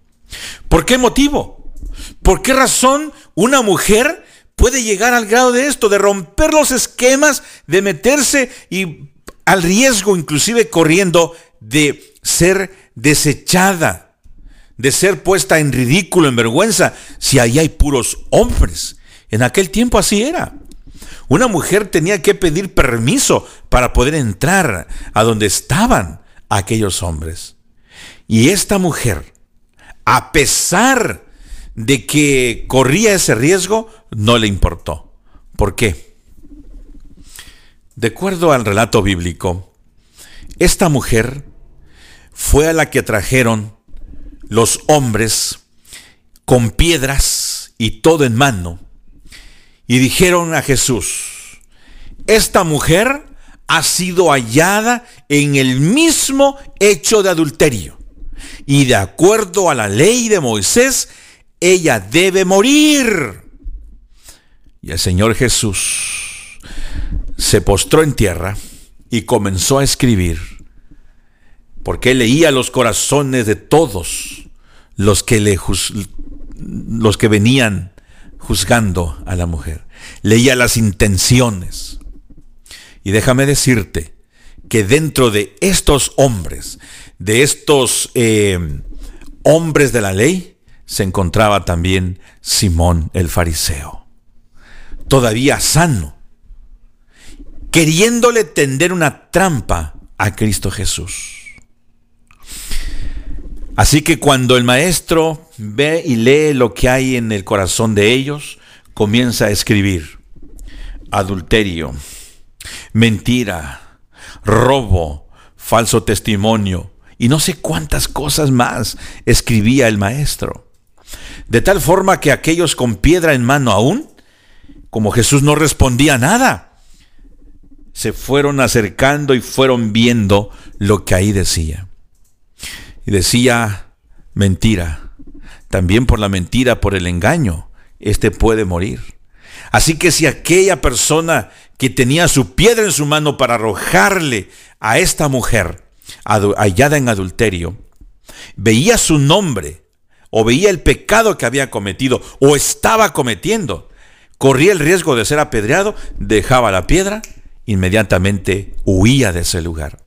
¿Por qué motivo? ¿Por qué razón una mujer puede llegar al grado de esto, de romper los esquemas, de meterse y al riesgo inclusive corriendo de ser desechada, de ser puesta en ridículo, en vergüenza, si ahí hay puros hombres? En aquel tiempo así era. Una mujer tenía que pedir permiso para poder entrar a donde estaban aquellos hombres. Y esta mujer, a pesar de que corría ese riesgo, no le importó. ¿Por qué? De acuerdo al relato bíblico, esta mujer fue a la que trajeron los hombres con piedras y todo en mano y dijeron a Jesús, esta mujer ha sido hallada en el mismo hecho de adulterio. Y de acuerdo a la ley de Moisés, ella debe morir. Y el Señor Jesús se postró en tierra y comenzó a escribir, porque leía los corazones de todos los que, le, los que venían juzgando a la mujer. Leía las intenciones. Y déjame decirte que dentro de estos hombres, de estos eh, hombres de la ley, se encontraba también Simón el fariseo, todavía sano, queriéndole tender una trampa a Cristo Jesús. Así que cuando el maestro ve y lee lo que hay en el corazón de ellos, comienza a escribir adulterio, mentira, robo, falso testimonio y no sé cuántas cosas más escribía el maestro. De tal forma que aquellos con piedra en mano aún, como Jesús no respondía nada, se fueron acercando y fueron viendo lo que ahí decía y decía mentira. También por la mentira, por el engaño, éste puede morir. Así que si aquella persona que tenía su piedra en su mano para arrojarle a esta mujer hallada en adulterio, veía su nombre o veía el pecado que había cometido o estaba cometiendo, corría el riesgo de ser apedreado, dejaba la piedra, inmediatamente huía de ese lugar.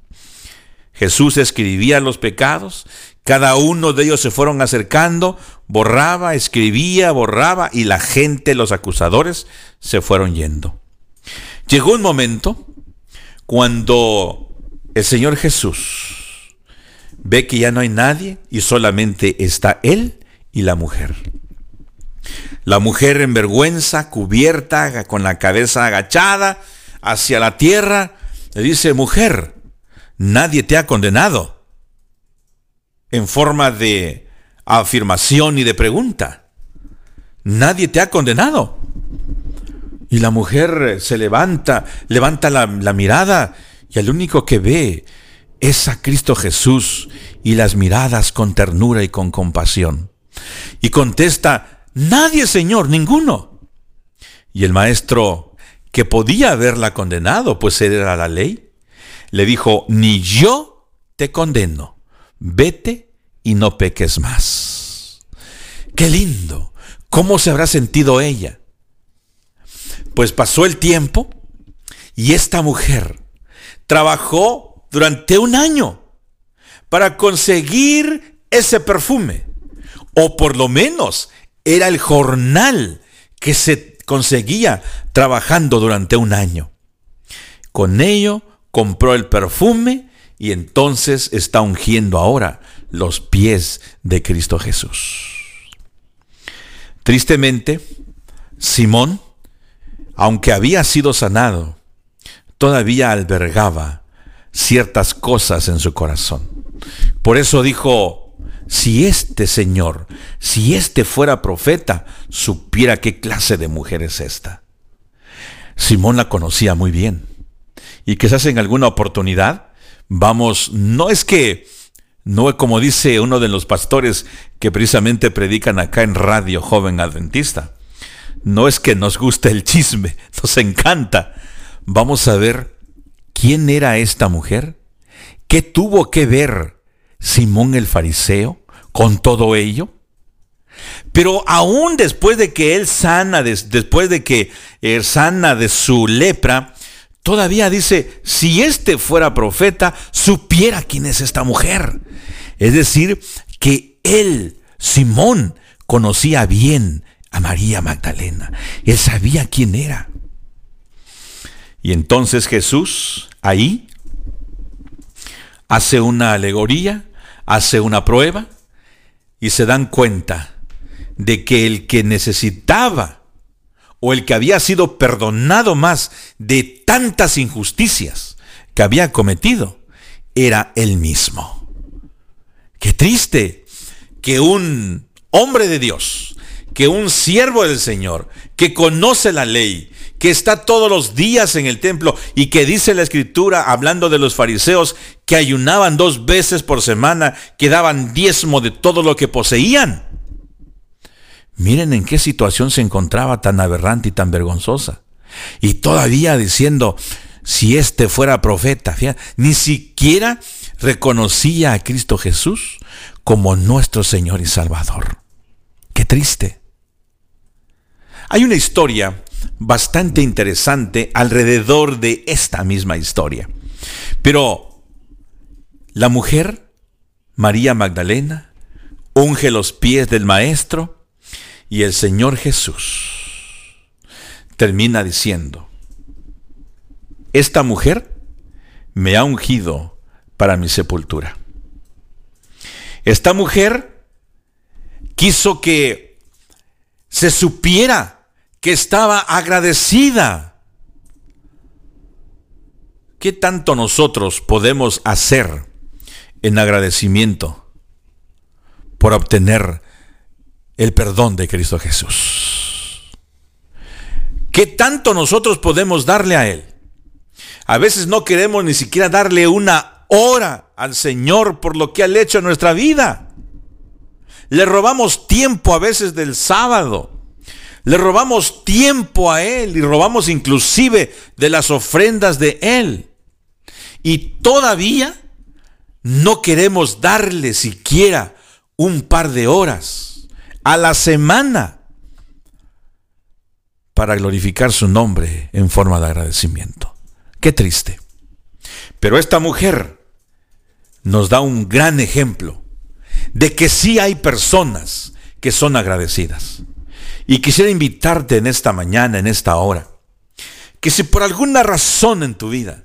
Jesús escribía los pecados, cada uno de ellos se fueron acercando, borraba, escribía, borraba y la gente, los acusadores, se fueron yendo. Llegó un momento cuando el Señor Jesús ve que ya no hay nadie y solamente está Él y la mujer. La mujer en vergüenza, cubierta, con la cabeza agachada hacia la tierra, le dice, mujer, nadie te ha condenado. En forma de afirmación y de pregunta. Nadie te ha condenado. Y la mujer se levanta, levanta la, la mirada y el único que ve es a Cristo Jesús y las miradas con ternura y con compasión. Y contesta, nadie Señor, ninguno. Y el maestro, que podía haberla condenado, pues era la ley, le dijo, ni yo te condeno, vete y no peques más. Qué lindo. ¿Cómo se habrá sentido ella? Pues pasó el tiempo y esta mujer trabajó durante un año para conseguir ese perfume. O por lo menos era el jornal que se conseguía trabajando durante un año. Con ello compró el perfume y entonces está ungiendo ahora los pies de Cristo Jesús. Tristemente, Simón, aunque había sido sanado, todavía albergaba ciertas cosas en su corazón. Por eso dijo, si este Señor, si este fuera profeta, supiera qué clase de mujer es esta. Simón la conocía muy bien. Y quizás en alguna oportunidad, vamos, no es que, no como dice uno de los pastores que precisamente predican acá en Radio Joven Adventista, no es que nos guste el chisme, nos encanta. Vamos a ver quién era esta mujer, qué tuvo que ver Simón el fariseo con todo ello. Pero aún después de que él sana, después de que él sana de su lepra, todavía dice, si este fuera profeta, supiera quién es esta mujer. Es decir, que él, Simón, conocía bien a María Magdalena. Él sabía quién era. Y entonces Jesús ahí hace una alegoría, hace una prueba y se dan cuenta de que el que necesitaba o el que había sido perdonado más de tantas injusticias que había cometido era él mismo. Qué triste que un hombre de Dios, que un siervo del Señor, que conoce la ley, que está todos los días en el templo y que dice la escritura, hablando de los fariseos, que ayunaban dos veces por semana, que daban diezmo de todo lo que poseían. Miren en qué situación se encontraba tan aberrante y tan vergonzosa. Y todavía diciendo, si este fuera profeta, ni siquiera reconocía a Cristo Jesús como nuestro Señor y Salvador. Qué triste. Hay una historia bastante interesante alrededor de esta misma historia. Pero la mujer, María Magdalena, unge los pies del Maestro y el Señor Jesús termina diciendo, esta mujer me ha ungido para mi sepultura. Esta mujer quiso que se supiera que estaba agradecida. ¿Qué tanto nosotros podemos hacer en agradecimiento por obtener el perdón de Cristo Jesús? ¿Qué tanto nosotros podemos darle a Él? A veces no queremos ni siquiera darle una hora al Señor por lo que ha hecho en nuestra vida. Le robamos tiempo a veces del sábado le robamos tiempo a Él y robamos inclusive de las ofrendas de Él. Y todavía no queremos darle siquiera un par de horas a la semana para glorificar su nombre en forma de agradecimiento. Qué triste. Pero esta mujer nos da un gran ejemplo de que sí hay personas que son agradecidas. Y quisiera invitarte en esta mañana, en esta hora, que si por alguna razón en tu vida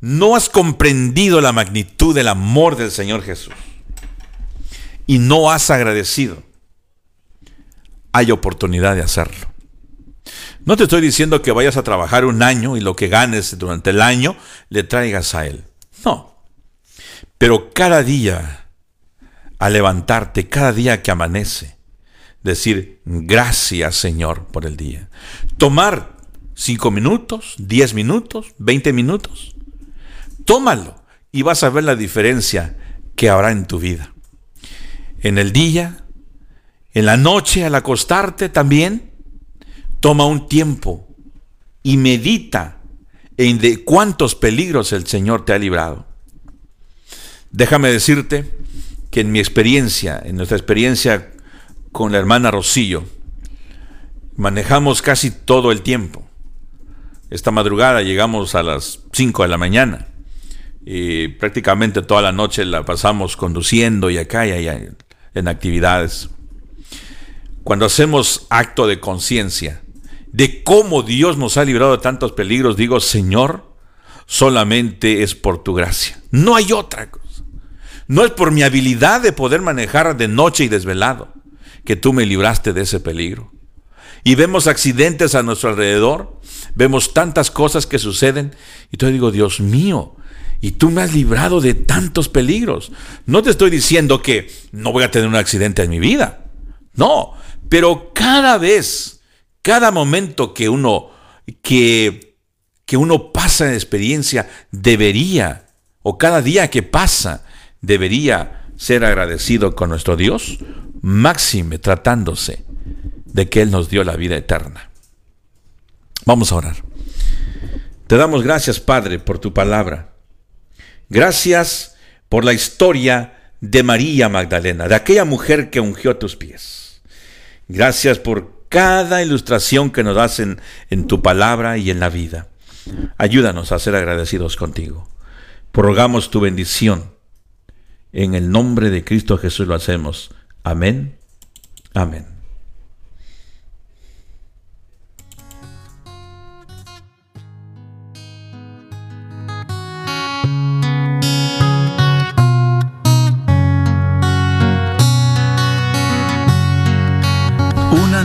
no has comprendido la magnitud del amor del Señor Jesús y no has agradecido, hay oportunidad de hacerlo. No te estoy diciendo que vayas a trabajar un año y lo que ganes durante el año le traigas a Él. No. Pero cada día, al levantarte, cada día que amanece, decir gracias Señor por el día. Tomar cinco minutos, diez minutos, veinte minutos. Tómalo y vas a ver la diferencia que habrá en tu vida. En el día, en la noche al acostarte también, toma un tiempo y medita en de cuántos peligros el Señor te ha librado. Déjame decirte que en mi experiencia, en nuestra experiencia con la hermana Rocío, manejamos casi todo el tiempo. Esta madrugada llegamos a las 5 de la mañana y prácticamente toda la noche la pasamos conduciendo y acá y allá en actividades. Cuando hacemos acto de conciencia de cómo Dios nos ha librado de tantos peligros, digo, Señor, solamente es por tu gracia. No hay otra cosa. No es por mi habilidad de poder manejar de noche y desvelado que tú me libraste de ese peligro. Y vemos accidentes a nuestro alrededor, vemos tantas cosas que suceden, y yo digo, Dios mío, y tú me has librado de tantos peligros. No te estoy diciendo que no voy a tener un accidente en mi vida. No, pero cada vez, cada momento que uno que que uno pasa en experiencia debería o cada día que pasa debería ser agradecido con nuestro Dios, máxime tratándose de que Él nos dio la vida eterna. Vamos a orar. Te damos gracias, Padre, por tu palabra. Gracias por la historia de María Magdalena, de aquella mujer que ungió tus pies. Gracias por cada ilustración que nos das en, tu palabra y en la vida. Ayúdanos a ser agradecidos contigo. Prorrogamos tu bendición. En el nombre de Cristo Jesús lo hacemos. Amén. Amén.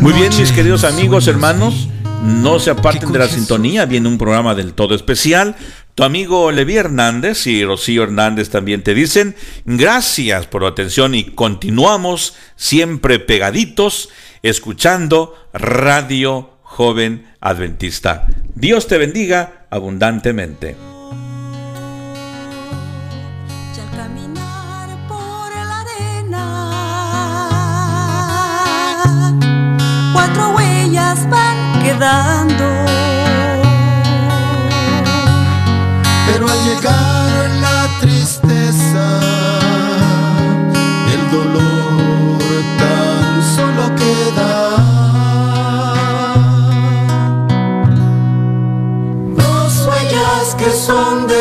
Muy bien, mis queridos amigos, hermanos, no se aparten de la sintonía, viene un programa del todo especial. Tu amigo Levi Hernández y Rocío Hernández también te dicen gracias por la atención y continuamos siempre pegaditos escuchando Radio Joven Adventista. Dios te bendiga abundantemente. Van quedando. Pero al llegar la tristeza, el dolor tan solo queda. Dos huellas que son